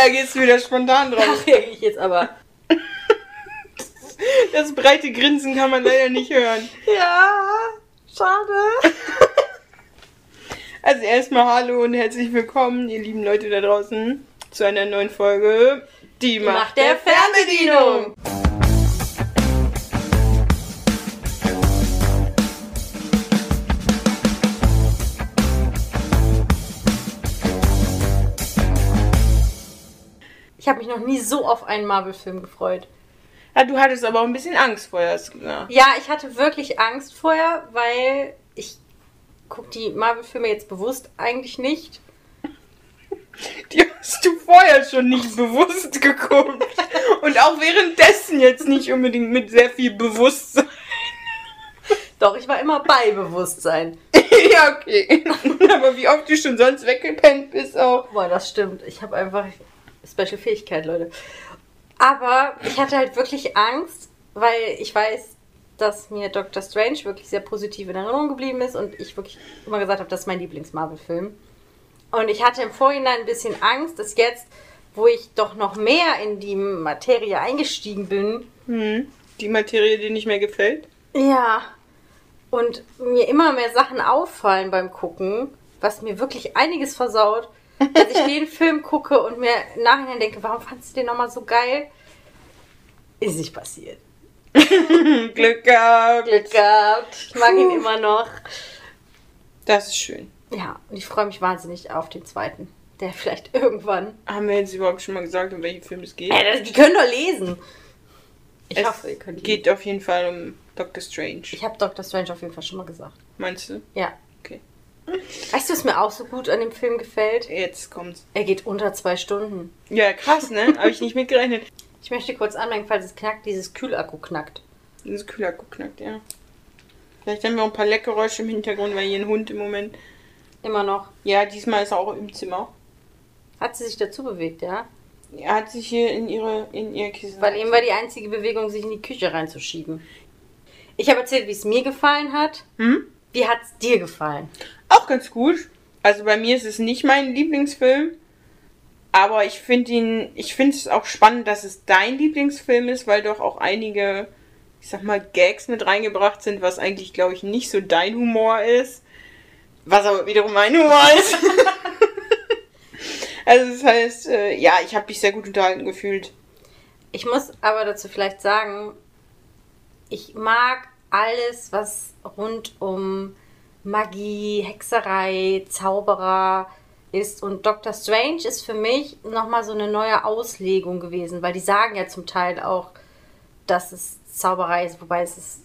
reagierst du wieder spontan Da drauf. reagiere ich jetzt aber. Das breite Grinsen kann man leider nicht hören. Ja, schade. Also erstmal hallo und herzlich willkommen, ihr lieben Leute da draußen, zu einer neuen Folge. Die, Macht der Fernbedienung. Ich habe mich noch nie so auf einen Marvel-Film gefreut. Ja, du hattest aber auch ein bisschen Angst vorher, gesagt. Ja, ich hatte wirklich Angst vorher, weil ich gucke die Marvel-Filme jetzt bewusst eigentlich nicht. Die hast du vorher schon nicht bewusst geguckt. Und auch währenddessen jetzt nicht unbedingt mit sehr viel Bewusstsein. Doch, ich war immer bei Bewusstsein. ja, okay. Aber wie oft du schon sonst weggepennt bist auch. Boah, das stimmt. Ich habe einfach Special Fähigkeit, Leute. Aber ich hatte halt wirklich Angst, weil ich weiß, dass mir Doctor Strange wirklich sehr positiv in Erinnerung geblieben ist und ich wirklich immer gesagt habe, das ist mein Lieblings-Marvel-Film. Und ich hatte im Vorhinein ein bisschen Angst, dass jetzt, wo ich doch noch mehr in die Materie eingestiegen bin, Hm. Die Materie, die nicht mehr gefällt. ja, und mir immer mehr Sachen auffallen beim Gucken, was mir wirklich einiges versaut, dass ich den Film gucke und mir im Nachhinein denke, warum fandest du den nochmal so geil? Ist nicht passiert. Glück gehabt. Glück gehabt. Ich mag ihn Puh. immer noch. Das ist schön. Ja, und ich freue mich wahnsinnig auf den zweiten. Der vielleicht irgendwann. Haben wir jetzt überhaupt schon mal gesagt, um welchen Film es geht? Ja, das- die können doch lesen. Ich es hoffe, ihr könnt geht auf jeden Fall um Doctor Strange. Ich habe Dr. Strange auf jeden Fall schon mal gesagt. Meinst du? Ja. Weißt du, was mir auch so gut an dem Film gefällt? Jetzt kommt's. Er geht unter zwei Stunden. Ja, krass, ne? Habe ich nicht mitgerechnet. Ich möchte kurz anmerken, falls es knackt, dieses Kühlakku knackt. Dieses Kühlakku knackt, ja. Vielleicht haben wir auch ein paar Leckgeräusche im Hintergrund, weil hier ein Hund im Moment. Immer noch. Ja, diesmal ist er auch im Zimmer. Hat sie sich dazu bewegt, ja? Er hat sich hier in ihre in ihr Kissen. Weil eben war die einzige Bewegung, sich in die Küche reinzuschieben. Ich habe erzählt, wie es mir gefallen hat. Hm? Wie hat es dir gefallen? Auch ganz gut. Also bei mir ist es nicht mein Lieblingsfilm. Aber ich finde ihn, ich finde es auch spannend, dass es dein Lieblingsfilm ist, weil doch auch einige, ich sag mal, Gags mit reingebracht sind, was eigentlich, glaube ich, nicht so dein Humor ist. Was aber wiederum mein Humor ist. also das heißt, äh, ja, ich habe mich sehr gut unterhalten gefühlt. Ich muss aber dazu vielleicht sagen, ich mag alles, was rund um Magie, Hexerei, Zauberer ist. Und Doctor Strange ist für mich nochmal so eine neue Auslegung gewesen, weil die sagen ja zum Teil auch, dass es Zauberei ist, wobei es ist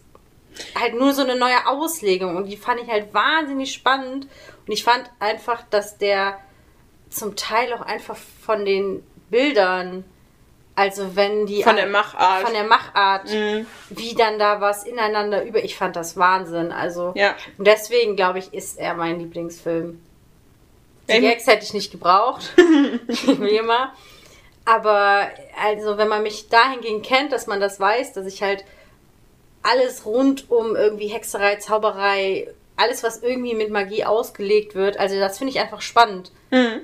halt nur so eine neue Auslegung. Und die fand ich halt wahnsinnig spannend. Und ich fand einfach, dass der zum Teil auch einfach von den Bildern, also wenn die Von der Machart. von der Machart, Mhm. wie dann da was ineinander über. Ich fand das Wahnsinn. Also Ja. und deswegen glaube ich, ist er mein Lieblingsfilm. Die Ähm. Gags hätte ich nicht gebraucht, wie immer. Aber also, wenn man mich dahingehend kennt, dass man das weiß, dass ich halt alles rund um irgendwie Hexerei, Zauberei, alles, was irgendwie mit Magie ausgelegt wird, also das finde ich einfach spannend. Mhm.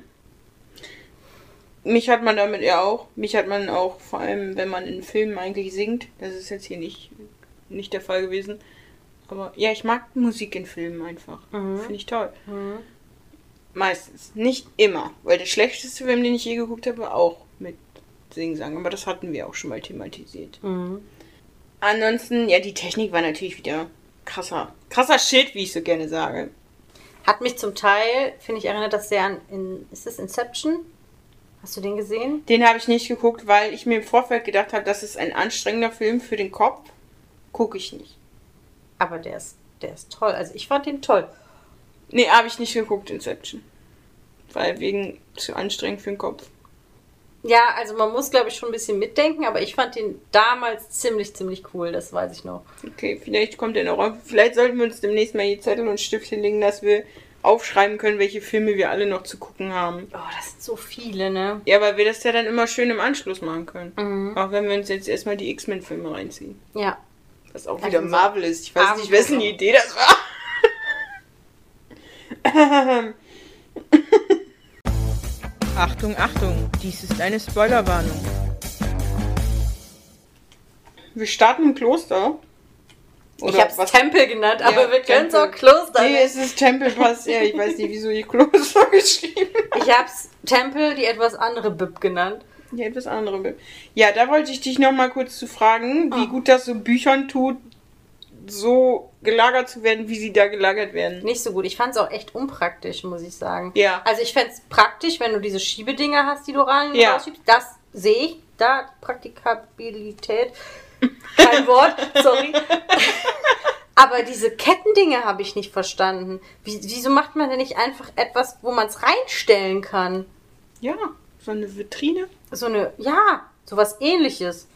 Mich hat man damit ja auch. Mich hat man auch, vor allem wenn man in Filmen eigentlich singt. Das ist jetzt hier nicht, nicht der Fall gewesen. Aber ja, ich mag Musik in Filmen einfach. Mhm. Finde ich toll. Meistens. Nicht immer. Weil der schlechteste Film, den ich je geguckt habe, war auch mit Singsang. Aber das hatten wir auch schon mal thematisiert. Mhm. Ansonsten, ja, die Technik war natürlich wieder krasser. Krasser Shit, wie ich so gerne sage. Hat mich zum Teil, finde ich, erinnert das sehr an, in, ist das Inception? Hast du den gesehen? Den habe ich nicht geguckt, weil ich mir im Vorfeld gedacht habe, das ist ein anstrengender Film für den Kopf. Gucke ich nicht. Aber der ist, der ist toll. Also ich fand den toll. Nee, habe ich nicht geguckt, Inception. Weil wegen zu anstrengend für den Kopf. Ja, also man muss, glaube ich, schon ein bisschen mitdenken, aber ich fand den damals ziemlich, ziemlich cool, das weiß ich noch. Okay, vielleicht kommt er noch auf. Vielleicht sollten wir uns demnächst mal hier Zettel und Stifte legen, dass wir aufschreiben können, welche Filme wir alle noch zu gucken haben. Oh, das sind so viele, ne? Ja, weil wir das ja dann immer schön im Anschluss machen können. Mhm. Auch wenn wir uns jetzt erstmal die X-Men-Filme reinziehen. Ja. Was auch Also wieder Marvel ist. Ich weiß Abend- nicht, wessen Idee das war. Achtung, Achtung, dies ist eine Spoilerwarnung. Wir starten im Kloster. Ich habe es Tempel genannt, aber Ja, wir können es auch Kloster Nee, es ist Tempel passt ja. Ich weiß nicht, wieso ich Kloster geschrieben habe. Ich habe es Tempel, die etwas andere Bib genannt. Ja, etwas andere. Ja, da wollte ich dich noch mal kurz zu fragen, wie Ah. gut das so Büchern tut, so gelagert zu werden, wie sie da gelagert werden. Nicht so gut. Ich fand es auch echt unpraktisch, muss ich sagen. Ja. Also ich fände es praktisch, wenn du diese Schiebedinger hast, die du rein Ja. rausschiebst. Das sehe ich. Da, Praktikabilität. Kein Wort, sorry. Aber diese Kettendinge habe ich nicht verstanden. Wie, wieso macht man denn nicht einfach etwas, wo man es reinstellen kann? Ja, so eine Vitrine. So eine, ja, sowas ähnliches.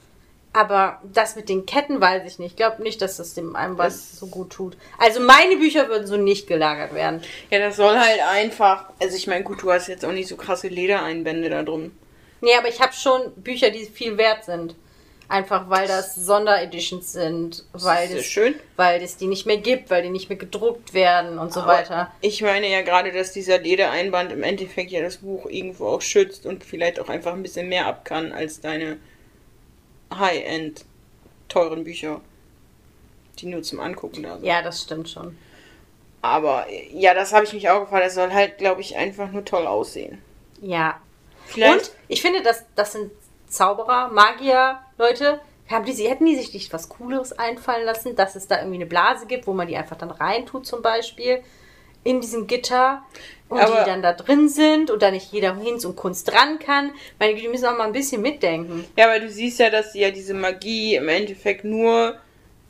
Aber das mit den Ketten weiß ich nicht. Ich glaube nicht, dass das dem einem was so gut tut. Also meine Bücher würden so nicht gelagert werden. Ja, das soll halt einfach. Also ich meine, gut, du hast jetzt auch nicht so krasse Ledereinbände da drum. Nee, aber ich habe schon Bücher, die viel wert sind. Einfach weil das Sondereditions sind, weil das, schön. weil es die nicht mehr gibt, weil die nicht mehr gedruckt werden und so Aber weiter. Ich meine ja gerade, dass dieser Ledereinband im Endeffekt ja das Buch irgendwo auch schützt und vielleicht auch einfach ein bisschen mehr ab kann als deine High-End teuren Bücher, die nur zum Angucken da sind. Ja, das stimmt schon. Aber ja, das habe ich mich auch gefragt. Das soll halt, glaube ich, einfach nur toll aussehen. Ja. Vielleicht. Und ich finde, das, das sind Zauberer, Magier, Leute. Haben die, sie- hätten die sich nicht was Cooleres einfallen lassen, dass es da irgendwie eine Blase gibt, wo man die einfach dann reintut, zum Beispiel, in diesem Gitter und Aber- die dann da drin sind und da nicht jeder Hinz und Kunst ran kann. Meine Güte, die müssen auch mal ein bisschen mitdenken. Ja, aber du siehst ja, dass sie ja diese Magie im Endeffekt nur,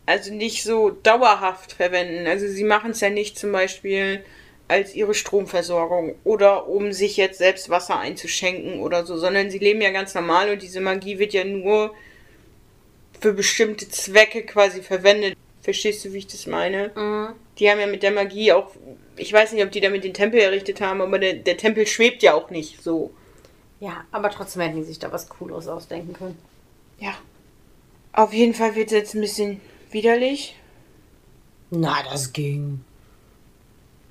also nicht so dauerhaft verwenden. Also sie machen es ja nicht zum Beispiel als ihre Stromversorgung oder um sich jetzt selbst Wasser einzuschenken oder so, sondern sie leben ja ganz normal und diese Magie wird ja nur für bestimmte Zwecke quasi verwendet. Verstehst du, wie ich das meine? Mhm. Die haben ja mit der Magie auch, ich weiß nicht, ob die damit den Tempel errichtet haben, aber der, der Tempel schwebt ja auch nicht so. Ja, aber trotzdem hätten die sich da was Cooles ausdenken können. Ja. Auf jeden Fall wird es jetzt ein bisschen widerlich. Na, das ging.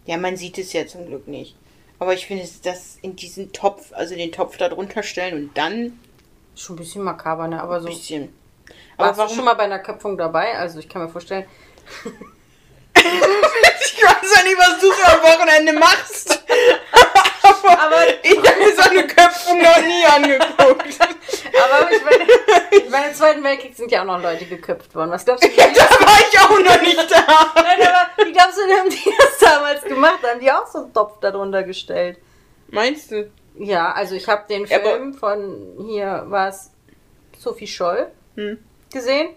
Ja, man sieht es ja zum Glück nicht. Aber ich finde, es- das in diesen Topf, also den Topf da drunter stellen und dann Schon ein bisschen makaber, ne? Aber ein so. bisschen. Aber Warst du warum? schon mal bei einer Köpfung dabei? Also ich kann mir vorstellen, ich weiß ja nicht, was du so am Wochenende machst. aber, Aber- ich habe mir so eine Köpfung noch nie angeguckt. Aber ich meine, dem Zweiten Weltkrieg sind ja auch noch Leute geköpft worden. Was glaubst du, wie, da war ich auch noch nicht da. Nein, aber wie glaubst du, haben die das damals gemacht? Haben die auch so einen Topf darunter gestellt? Meinst du? Ja, also ich habe den Ja, aber- Film von hier war es Sophie Scholl Hm. gesehen.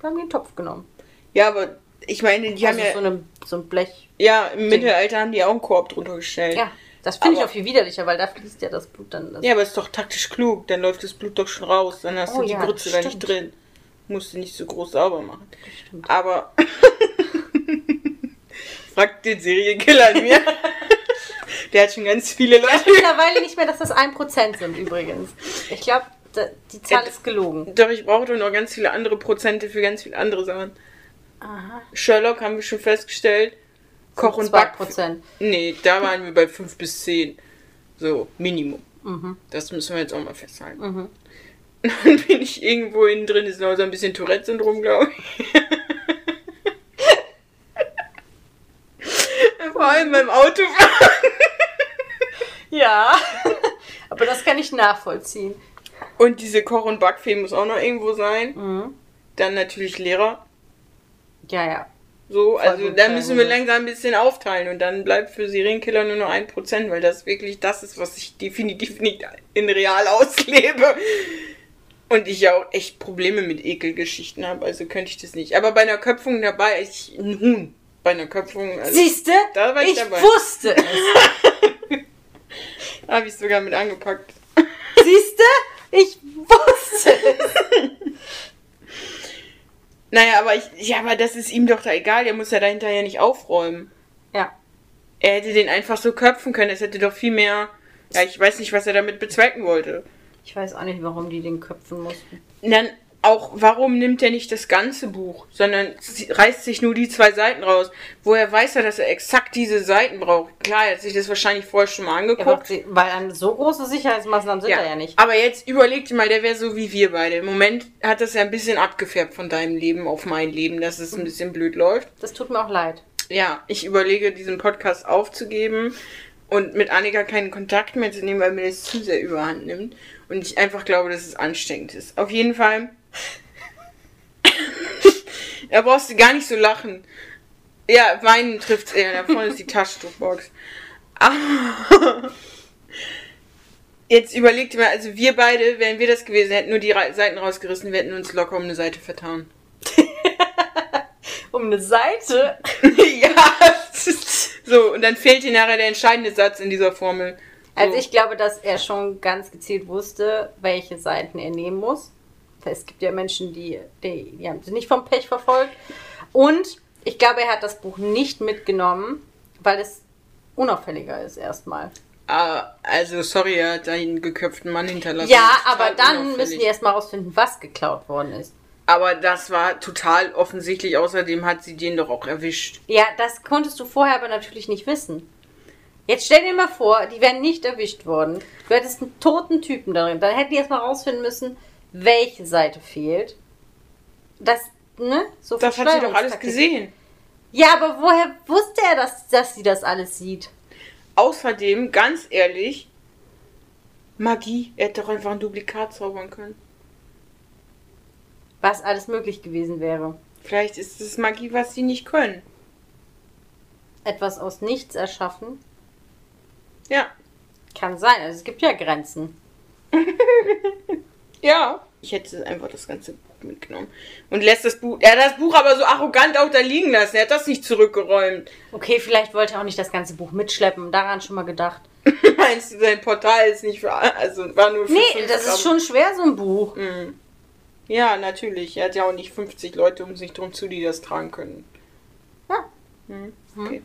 Da haben die einen Topf genommen. Ja, aber ich meine, die also haben ja, so, eine, so ein Blech. ja, im Mittelalter haben die auch einen Korb drunter gestellt. Ja, das finde ich auch viel widerlicher, weil da fließt ja das Blut dann. Das Ja, aber ist doch taktisch klug. Dann läuft das Blut doch schon raus. Dann hast Oh du die ja, Grütze da nicht drin. Musst du nicht so groß sauber machen. stimmt. Aber. Fragt den Serienkiller an mir. Der hat schon ganz viele Leute. Mittlerweile nicht mehr, dass das 1% sind übrigens. Ich glaube, die Zahl Äh, ist gelogen. Doch, ich brauche doch noch ganz viele andere Prozente für ganz viele andere Sachen. Aha. Sherlock haben wir schon festgestellt. Koch und Back. 2%. Nee, da waren wir bei 5 bis 10. So, Minimum. Mhm. Das müssen wir jetzt auch mal festhalten. Mhm. Dann bin ich irgendwo innen drin, ist noch so ein bisschen Tourette-Syndrom, glaube ich. Vor allem beim Autofahren. Ja. Aber das kann ich nachvollziehen. Und diese Koch- und Backfee muss auch noch irgendwo sein. Mhm. Dann natürlich Lehrer. Ja, ja. So, also da müssen wir langsam ein bisschen aufteilen. Und dann bleibt für Serienkiller nur noch ein Prozent, weil das wirklich das ist, was ich definitiv nicht in real auslebe. Und ich ja auch echt Probleme mit Ekelgeschichten habe, also könnte ich das nicht. Aber bei einer Köpfung dabei, ich, ein Huhn. Bei einer Köpfung, also, Siehste? Da war ich ich dabei. wusste es. habe ich sogar mit angepackt. Siehste? Ich wusste es. Naja, aber ich, ja, aber das ist ihm doch da egal, er muss ja dahinter ja nicht aufräumen. Ja. Er hätte den einfach so köpfen können, es hätte doch viel mehr. Ja, ich weiß nicht, was er damit bezwecken wollte. Ich weiß auch nicht, warum die den köpfen mussten. Dann auch, warum nimmt er nicht das ganze Buch, sondern reißt sich nur die zwei Seiten raus? Woher weiß er, dass er exakt diese Seiten braucht? Klar, er hat sich das wahrscheinlich vorher schon mal angeguckt. sie- weil an so große Sicherheitsmaßnahmen sind da ja nicht. Aber jetzt überleg dir mal, der wäre so wie wir beide. Im Moment hat das ja ein bisschen abgefärbt von deinem Leben auf mein Leben, dass es ein bisschen blöd läuft. Das tut mir auch leid. Ja, ich überlege, diesen Podcast aufzugeben und mit Annika keinen Kontakt mehr zu nehmen, weil mir das zu sehr überhand nimmt. Und ich einfach glaube, dass es ansteckend ist. Auf jeden Fall. Da brauchst du gar nicht so lachen. Ja, weinen trifft's eher. Da vorne ist die Taschentuchbox. Aber jetzt überleg dir mal, also wir beide, wären wir das gewesen, hätten nur die Seiten rausgerissen, wir hätten uns locker um eine Seite vertan. Um eine Seite. ja, so, und dann fehlt dir nachher der entscheidende Satz in dieser Formel. So. Also ich glaube, dass er schon ganz gezielt wusste, welche Seiten er nehmen muss. Es gibt ja Menschen, die, die, die haben sie nicht vom Pech verfolgt. Und ich glaube, er hat das Buch nicht mitgenommen, weil es unauffälliger ist erstmal. Ah, also, sorry, er hat einen geköpften Mann hinterlassen. Ja, aber dann müssen die erstmal rausfinden, was geklaut worden ist. Aber das war total offensichtlich. Außerdem hat sie den doch auch erwischt. Ja, das konntest du vorher aber natürlich nicht wissen. Jetzt stell dir mal vor, die wären nicht erwischt worden. Du hättest einen toten Typen darin. Dann hätten die erstmal rausfinden müssen, welche Seite fehlt. Das, ne? So Das hat sie doch alles gesehen. Ja, aber woher wusste er, dass, dass sie das alles sieht? Außerdem, ganz ehrlich, Magie. Er hätte doch einfach ein Duplikat zaubern können. Was alles möglich gewesen wäre. Vielleicht ist es Magie, was sie nicht können. Etwas aus nichts erschaffen. Ja. Kann sein. Also es gibt ja Grenzen. Ja. Ich hätte einfach das ganze Buch mitgenommen. Und lässt das Buch. Er hat das Buch aber so arrogant auch da liegen lassen. Er hat das nicht zurückgeräumt. Okay, vielleicht wollte er auch nicht das ganze Buch mitschleppen. Daran schon mal gedacht. Meinst du, sein Portal ist nicht für. Also war nur für Nee, das Gramm. ist schon schwer, so ein Buch. Mhm. Ja, natürlich. Er hat ja auch nicht 50 Leute um sich drum zu, die das tragen können. Ja. Mhm. Okay.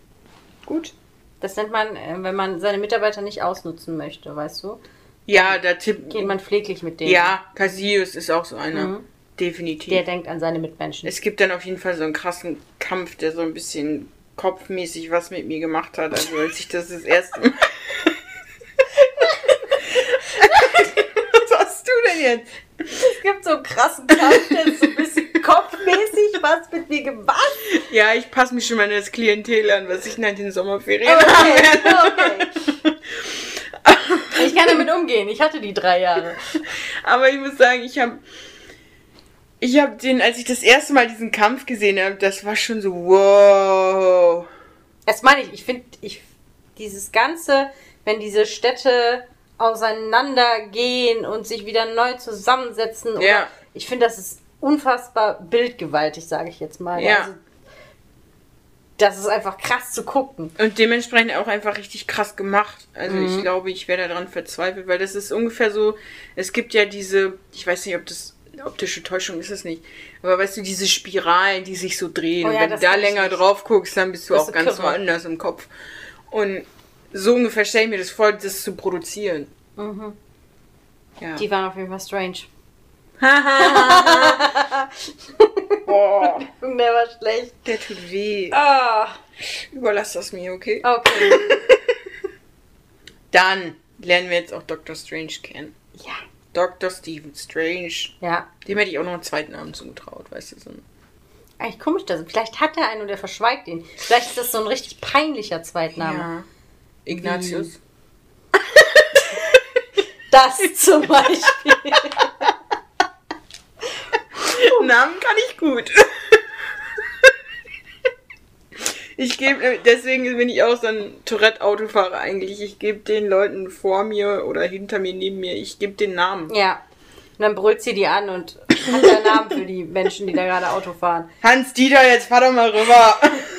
Gut. Das nennt man, äh, wenn man seine Mitarbeiter nicht ausnutzen möchte, weißt du? Ja, der Tipp. Geht man pfleglich mit denen. Ja, Cassius ist auch so einer. Mhm. Definitiv. Der denkt an seine Mitmenschen. es gibt dann auf jeden Fall so einen krassen Kampf, der so ein bisschen kopfmäßig was mit mir gemacht hat. Also als ich das das erste Mal. was hast du denn jetzt? Es gibt so einen krassen Kampf, der so ein bisschen kopfmäßig was mit mir gemacht. Ja, ich passe mich schon mal an das Klientel an, was ich nach den Sommerferien Okay, werde. okay. Ich kann damit umgehen. Ich hatte die drei Jahre. Aber ich muss sagen, ich habe ich habe den, als ich das erste Mal diesen Kampf gesehen habe, das war schon so wow. Das meine ich. Ich finde, ich, dieses Ganze, wenn diese Städte auseinandergehen und sich wieder neu zusammensetzen. Ja. Ich finde, das ist unfassbar bildgewaltig, sage ich jetzt mal. Ja. Also, das ist einfach krass zu gucken. Und dementsprechend auch einfach richtig krass gemacht. Also Mhm. ich glaube, ich wäre daran verzweifelt, weil das ist ungefähr so, es gibt ja diese, ich weiß nicht, ob das optische Täuschung ist es nicht, aber weißt du, diese Spiralen, die sich so drehen. Oh und ja, wenn du da länger nicht. drauf guckst, dann bist du Das auch ganz woanders im Kopf. Und so ungefähr stelle ich mir das vor, das zu produzieren. Mhm. Ja. Die waren auf jeden Fall strange. Boah, Der war schlecht. der tut weh. Ah, Überlass das mir, okay? okay. Dann lernen wir jetzt auch Dr. Strange kennen. ja. Dr. Stephen Strange. Ja. Dem hätte ich auch noch einen zweiten Namen zugetraut, weißt du, so Eigentlich komisch, dass vielleicht hat er einen und der verschweigt ihn. Vielleicht ist das so ein richtig peinlicher Zweitname. Ja. Ignatius. Das zum Beispiel. Namen kann ich gut. Ich gebe, deswegen bin ich auch so ein Tourette-Autofahrer eigentlich. Ich gebe den Leuten vor mir oder hinter mir, neben mir, ich gebe den Namen. Ja. Und dann brüllt sie die an und hat einen Namen für die Menschen, die da gerade Auto fahren. Hans Dieter, jetzt fahr doch mal rüber.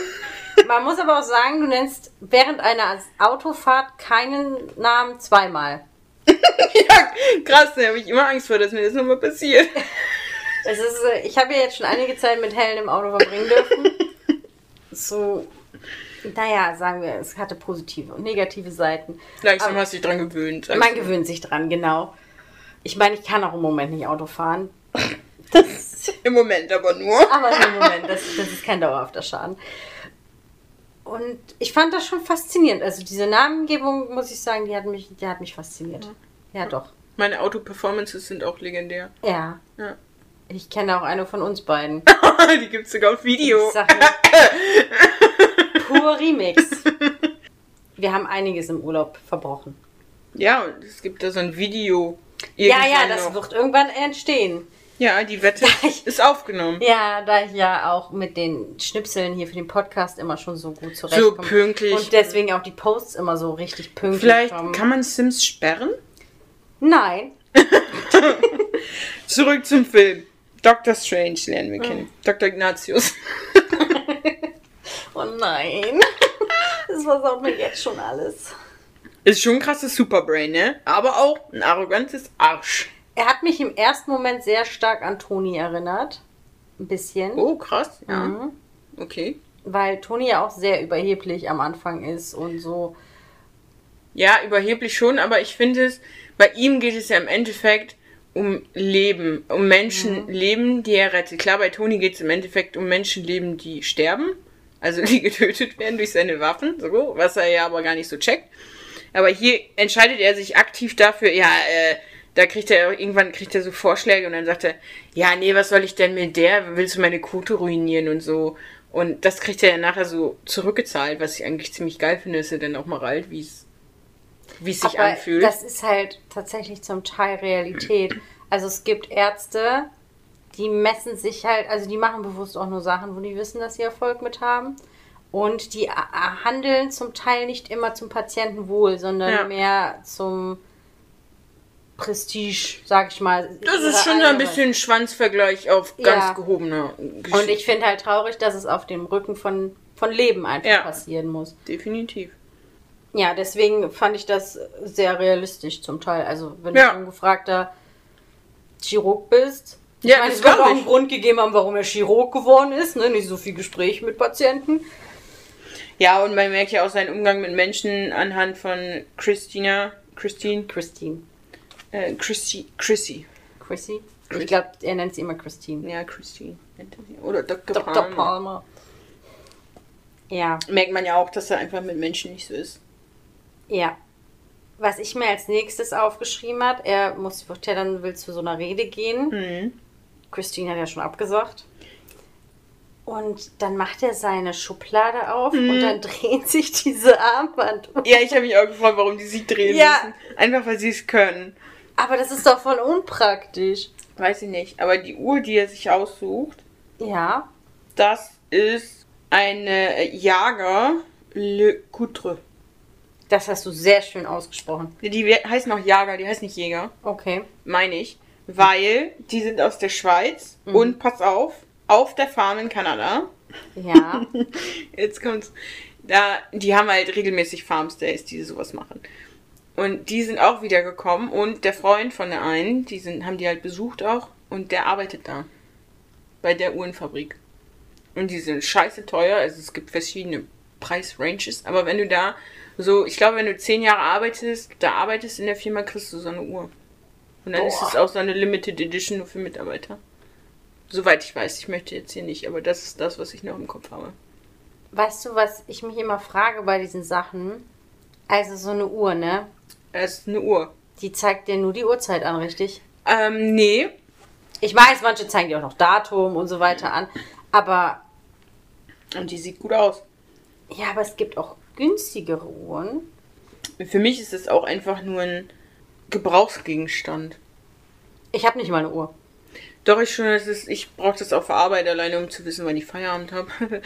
Man muss aber auch sagen, du nennst während einer Autofahrt keinen Namen zweimal. ja, krass, da habe ich immer Angst vor, dass mir das nochmal passiert. Es ist, äh, ich habe ja jetzt schon einige Zeit mit Helen im Auto verbringen dürfen. So, naja, sagen wir, es hatte positive und negative Seiten. Langsam Aber- hast du dich dran gewöhnt. Man gewöhnt sich dran, genau. Ich meine, ich kann auch im Moment nicht Auto fahren. Das, Im Moment aber nur. aber im Moment, das, das ist kein dauerhafter Schaden. Und ich fand das schon faszinierend. Also diese Namengebung, muss ich sagen, die hat mich, die hat mich fasziniert. Ja, doch. Meine Auto-Performances sind auch legendär. Ja. Ja. Ich kenne auch eine von uns beiden. Die gibt's sogar auf Video. Ich sag nur, pur Remix. Wir haben einiges im Urlaub verbrochen. Ja, es gibt da so ein Video. Ja, ja, das noch. wird irgendwann entstehen. Ja, die Wette ich- ist aufgenommen. Ja, da ich ja auch mit den Schnipseln hier für den Podcast immer schon so gut So zurechtkomme. pünktlich. Und deswegen auch die Posts immer so richtig pünktlich Vielleicht kommen. kann man Sims sperren? Nein. Zurück zum Film. Doctor Strange lernen wir kennen. Dr. Ignatius. Oh nein. Das versaut mir jetzt schon alles. Ist schon ein krasses Superbrain, ne? Aber auch ein arrogantes Arsch. Er hat mich im ersten Moment sehr stark an Toni erinnert. Ein bisschen. Oh, krass. Ja. Mhm. Okay. Weil Toni ja auch sehr überheblich am Anfang ist und so. Ja, überheblich schon, aber ich finde es, bei ihm geht es ja im Endeffekt um Leben, um Menschenleben, die er rettet. Klar, bei Toni geht es im Endeffekt um Menschenleben, die sterben, also die getötet werden durch seine Waffen, so, was er ja aber gar nicht so checkt. Aber hier entscheidet er sich aktiv dafür, ja, äh, da kriegt er irgendwann kriegt er so Vorschläge und dann sagt er, ja, nee, was soll ich denn mit der? Willst du meine Quote ruinieren und so? Und das kriegt er ja nachher so zurückgezahlt, was ich eigentlich ziemlich geil finde, dass er dann auch mal rallt, wie es wie es sich Aber anfühlt. das ist halt tatsächlich zum Teil Realität. Also es gibt Ärzte, die messen sich halt, also die machen bewusst auch nur Sachen, wo die wissen, dass sie Erfolg mit haben. Und die handeln zum Teil nicht immer zum Patientenwohl, sondern Ja. mehr zum Prestige, sag ich mal. das ist schon so ein bisschen Schwanzvergleich auf ganz Ja. gehobener Geschichte. Und ich finde halt traurig, dass es auf dem Rücken von, von Leben einfach Ja. passieren muss. Definitiv. Ja, deswegen fand ich das sehr realistisch zum Teil. Also, wenn Ja. du ungefragter Chirurg bist. Ich Ja, meine, das es wird auch einen Grund gegeben haben, warum er Chirurg geworden ist. Ne? Nicht so viel Gespräch mit Patienten. Ja, und man merkt ja auch seinen Umgang mit Menschen anhand von Christina, Christine, Christine. äh, Chrissy, Chrissy. Chrissy? Chris- Ich glaube, er nennt sie immer Christine. Ja, Christine. er. Oder Dr. Dr. Palmer. Palmer. Ja, Merkt man ja auch, dass er einfach mit Menschen nicht so ist. Ja. Was ich mir als nächstes aufgeschrieben hat, er muss, ja dann, will zu so einer Rede gehen. Mhm. Christine hat ja schon abgesagt. Und dann macht er seine Schublade auf Mhm. und dann dreht sich diese Armband um. Ja, ich habe mich auch gefragt, warum die sich drehen Ja. müssen. Einfach, weil sie es können. Aber das ist doch voll unpraktisch. Weiß ich nicht. Aber die Uhr, die er sich aussucht, Ja. das ist eine Jager Le Coutre. Das hast du sehr schön ausgesprochen. Die heißt noch Jager, die heißt nicht Jäger, Okay. meine ich. Weil die sind aus der Schweiz Mhm. und pass auf, auf der Farm in Kanada. Ja. Jetzt kommt's. Da, die haben halt regelmäßig Farms Days, die sowas machen. Und die sind auch wieder gekommen und der Freund von der einen, die sind, haben die halt besucht auch und der arbeitet da. Bei der Uhrenfabrik. Und die sind scheiße teuer, also es gibt verschiedene Preisranges, aber wenn du da so, ich glaube, wenn du zehn Jahre arbeitest, da arbeitest in der Firma, kriegst du so eine Uhr. Und dann ist Boah. es auch so eine Limited Edition nur für Mitarbeiter. Soweit ich weiß, ich möchte jetzt hier nicht, aber das ist das, was ich noch im Kopf habe. weißt du, was ich mich immer frage bei diesen Sachen? Also so eine Uhr, ne? Es ist eine Uhr. Die zeigt dir nur die Uhrzeit an, richtig? Ähm, nee. Ich weiß, manche zeigen dir auch noch Datum und so weiter an. Aber Und die sieht gut aus. ja, aber es gibt auch günstigere Uhren. Für mich ist es auch einfach nur ein Gebrauchsgegenstand. Ich habe nicht mal eine Uhr. Doch, ich schon, ist, ich brauche das auf der Arbeit alleine, um zu wissen, wann ich Feierabend habe.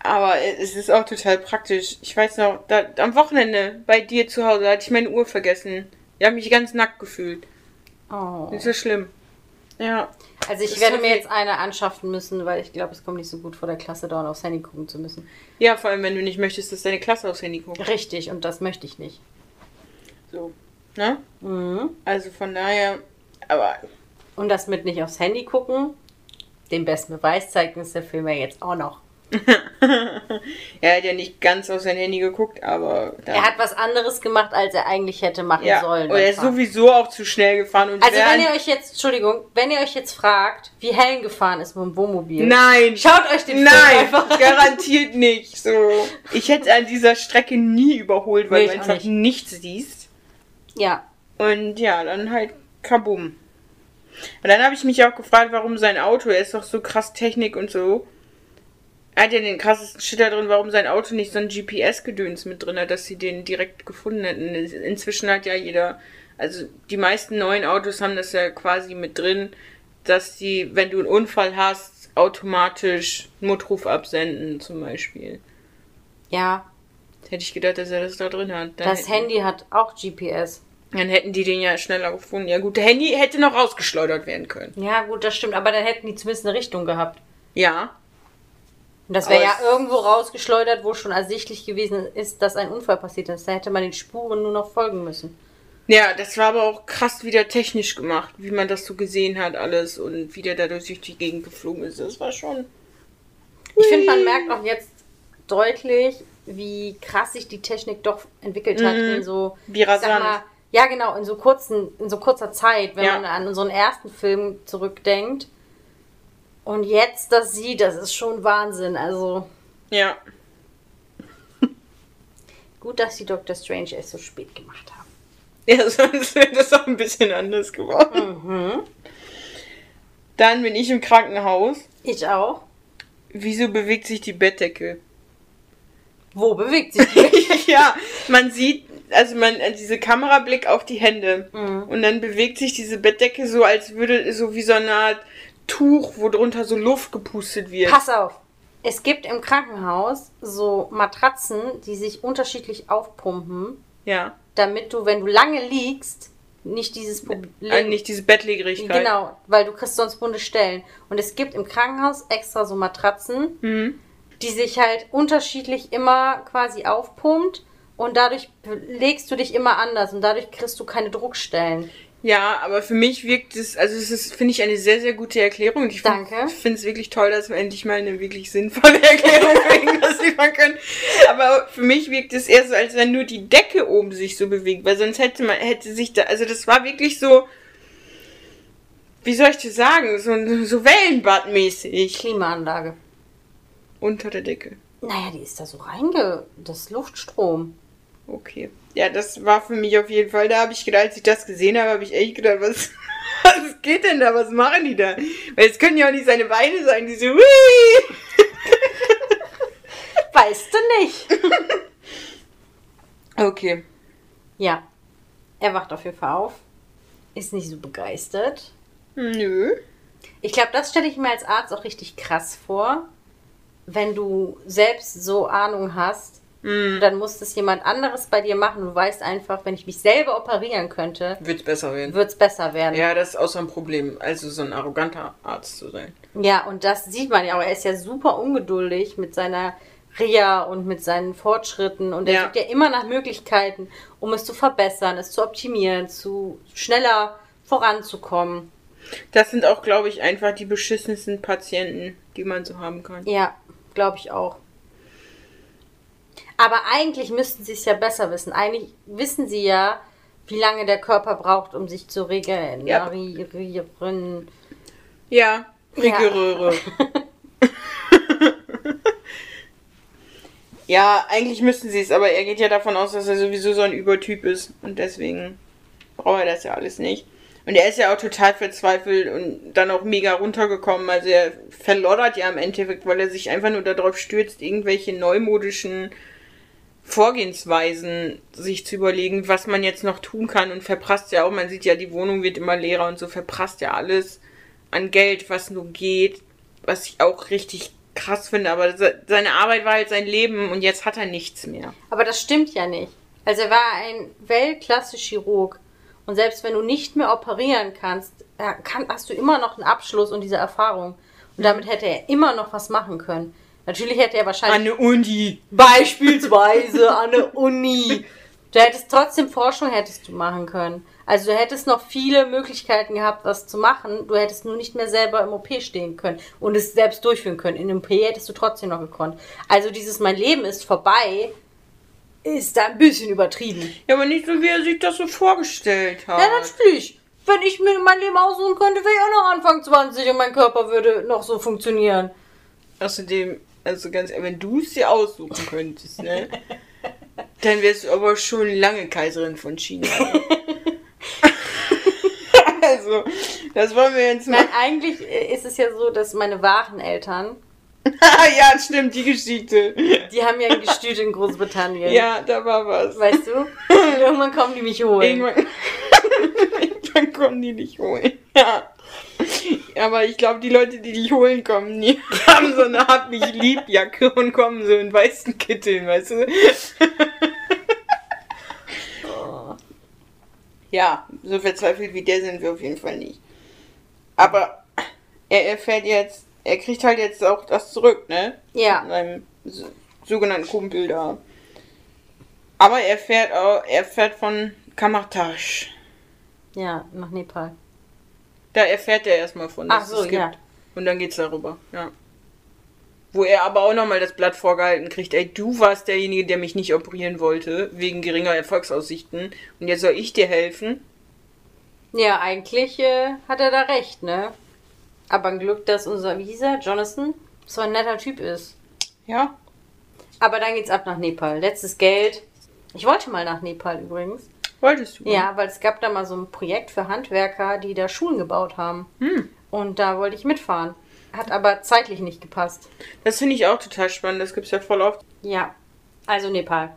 Aber es ist auch total praktisch. Ich weiß noch, da, am Wochenende bei dir zu Hause hatte ich meine Uhr vergessen. Ich habe mich ganz nackt gefühlt. Oh. Das ist ja schlimm. Ja. Also ich werde mir jetzt eine anschaffen müssen, weil ich glaube, es kommt nicht so gut vor der Klasse dauernd aufs Handy gucken zu müssen. Ja, vor allem, wenn du nicht möchtest, dass deine Klasse aufs Handy guckt. Richtig, und das möchte ich nicht. So. Ne? Mhm. Also von daher, aber Und das mit nicht aufs Handy gucken, den besten Beweis zeigt uns der Film ja jetzt auch noch. er hat ja nicht ganz auf sein Handy geguckt, aber. Er hat was anderes gemacht, als er eigentlich hätte machen ja, sollen. Und er ist sowieso auch zu schnell gefahren. Und also wenn ihr euch jetzt, Entschuldigung, wenn ihr euch jetzt fragt, wie Helen gefahren ist mit dem Wohnmobil. Nein. Schaut euch den Nein, Film einfach an. garantiert nicht. So. Ich hätte an dieser Strecke nie überholt, weil Nee, du einfach nicht. nichts siehst. Ja. Und ja, dann halt kabum. Und dann habe ich mich auch gefragt, warum sein Auto, er ist doch so krass Technik und so. Er hat ja den krassesten Shit da drin, warum sein Auto nicht so ein GPS-Gedöns mit drin hat, dass sie den direkt gefunden hätten. Inzwischen hat ja jeder, also die meisten neuen Autos haben das ja quasi mit drin, dass die, wenn du einen Unfall hast, automatisch einen Notruf absenden, zum Beispiel. Ja. Hätte ich gedacht, dass er das da drin hat. Dann Das Handy hat auch GPS. Dann hätten die den ja schneller gefunden. Ja gut, der Handy hätte noch rausgeschleudert werden können. Ja, gut, das stimmt. Aber dann hätten die zumindest eine Richtung gehabt. Ja. Und das wäre ja irgendwo rausgeschleudert, wo schon ersichtlich gewesen ist, dass ein Unfall passiert ist. Da hätte man den Spuren nur noch folgen müssen. Ja, das war aber auch krass wieder technisch gemacht, wie man das so gesehen hat alles und wie der da durch die Gegend geflogen ist. Das war schon. Ich finde, man merkt auch jetzt deutlich, wie krass sich die Technik doch entwickelt hat in so Wie rasant. mal, ja genau, in so kurzen, in so kurzer Zeit, wenn Ja. man an unseren ersten Film zurückdenkt. Und jetzt das sieht, das ist schon Wahnsinn. Also Ja. gut, dass die Doctor Strange es so spät gemacht haben. Ja, sonst wäre das auch ein bisschen anders geworden. Mhm. Dann bin ich im Krankenhaus. Ich auch. Wieso bewegt sich die Bettdecke? Wo bewegt sich die? ja, man sieht, also man, äh, diese Kamerablick auf die Hände. Mhm. Und dann bewegt sich diese Bettdecke so, als würde, so wie so eine Art Tuch, wo drunter so Luft gepustet wird. Pass auf. Es gibt im Krankenhaus so Matratzen, die sich unterschiedlich aufpumpen, Ja. damit du, wenn du lange liegst, nicht dieses Problem. Äh, nicht diese Bettlägerigkeit. Genau, weil du kriegst sonst bunte Stellen. Und es gibt im Krankenhaus extra so Matratzen, Mhm. die sich halt unterschiedlich immer quasi aufpumpt und dadurch legst du dich immer anders und dadurch kriegst du keine Druckstellen. Ja, aber für mich wirkt es, also es ist, finde ich, eine sehr, sehr gute Erklärung. Ich find- Danke. finde es wirklich toll, dass wir endlich mal eine wirklich sinnvolle Erklärung für irgendwas liefern können. Aber für mich wirkt es eher so, als wenn nur die Decke oben sich so bewegt, weil sonst hätte man, hätte sich da, also das war wirklich so, wie soll ich das sagen, so, so Wellenbadmäßig Klimaanlage. unter der Decke. Naja, die ist da so reinge... Das ist Luftstrom. Okay. Ja, das war für mich auf jeden Fall, da habe ich gedacht, als ich das gesehen habe, habe ich echt gedacht, was, was geht denn da, was machen die da? Weil es können ja auch nicht seine Beine sein, die so! Weißt du nicht? Okay. Ja. Er wacht auf jeden Fall auf. Ist nicht so begeistert. Nö. Ich glaube, das stelle ich mir als Arzt auch richtig krass vor. Wenn du selbst so Ahnung hast, Hm. dann muss das jemand anderes bei dir machen. Du weißt einfach, wenn ich mich selber operieren könnte, Wird's besser werden. wird es besser werden. Ja, das ist auch so ein Problem, also so ein arroganter Arzt zu sein. Ja, und das sieht man ja auch. Er ist ja super ungeduldig mit seiner Reha und mit seinen Fortschritten. Und er Ja. sucht ja immer nach Möglichkeiten, um es zu verbessern, es zu optimieren, zu schneller voranzukommen. Das sind auch, glaube ich, einfach die beschissensten Patienten, die man so haben kann. Ja, glaube ich auch. Aber eigentlich müssten sie es ja besser wissen. Eigentlich wissen sie ja, wie lange der Körper braucht, um sich zu regenerieren. Ja, Ja. Rigoröre. ja, eigentlich müssten sie es, aber er geht ja davon aus, dass er sowieso so ein Übertyp ist. Und deswegen braucht er das ja alles nicht. Und er ist ja auch total verzweifelt und dann auch mega runtergekommen. Also er verloddert ja im Endeffekt, weil er sich einfach nur darauf stürzt, irgendwelche neumodischen Vorgehensweisen sich zu überlegen, was man jetzt noch tun kann und verprasst ja auch, man sieht ja, die Wohnung wird immer leerer und so verprasst ja alles an Geld, was nur geht, was ich auch richtig krass finde, aber se- seine Arbeit war halt sein Leben und jetzt hat er nichts mehr. Aber das stimmt ja nicht. Also er war ein Weltklasse-Chirurg. Und selbst wenn du nicht mehr operieren kannst, äh, kann, hast du immer noch einen Abschluss und diese Erfahrung. Und damit hätte er immer noch was machen können. Natürlich hätte er wahrscheinlich Anne Uni. beispielsweise an der Uni. Du hättest trotzdem Forschung hättest du machen können. Also du hättest noch viele Möglichkeiten gehabt, was zu machen. Du hättest nur nicht mehr selber im OP stehen können und es selbst durchführen können. In dem OP hättest du trotzdem noch gekonnt. Also dieses mein Leben ist vorbei ist da ein bisschen übertrieben. Ja, aber nicht so, wie er sich das so vorgestellt hat. Ja, natürlich. Wenn ich mir mein Leben aussuchen könnte, wäre ich auch noch Anfang 20 und mein Körper würde noch so funktionieren. Außerdem, also ganz ehrlich, wenn du es dir aussuchen könntest, ne? dann wärst du aber schon lange Kaiserin von China. also, das wollen wir jetzt mal. Nein, eigentlich ist es ja so, dass meine wahren Eltern, ja, stimmt, die Geschichte. die haben ja ein Gestüt in Großbritannien. Ja, da war was. Weißt du? Und irgendwann kommen die mich holen. Irgendwann, irgendwann kommen die dich holen. Ja. Aber ich glaube, die Leute, die dich holen kommen, die haben so eine Hab mich lieb Jacke und kommen so in weißen Kitteln, weißt du? Ja, so verzweifelt wie der sind wir auf jeden Fall nicht. Aber er erfährt jetzt, er kriegt halt jetzt auch das zurück, ne? Ja. Von seinem so- sogenannten Kumpel da. Aber er fährt auch, er fährt von Kamartash. Ja, nach Nepal. Da erfährt er erstmal von, Ach dass so, es gibt. ja. Und dann geht's darüber, ja. Wo er aber auch nochmal das Blatt vorgehalten kriegt, ey, du warst derjenige, der mich nicht operieren wollte, wegen geringer Erfolgsaussichten. Und jetzt soll ich dir helfen. Ja, eigentlich äh, hat er da recht, ne? Aber ein Glück, dass unser, er, Jonathan, so ein netter Typ ist. Ja. Aber dann geht's ab nach Nepal. Letztes Geld. Ich wollte mal nach Nepal übrigens. Wolltest du? Ja, weil es gab da mal so ein Projekt für Handwerker, die da Schulen gebaut haben. Hm. Und da wollte ich mitfahren. Hat aber zeitlich nicht gepasst. Das finde ich auch total spannend. Das gibt's ja voll oft. Ja, also Nepal.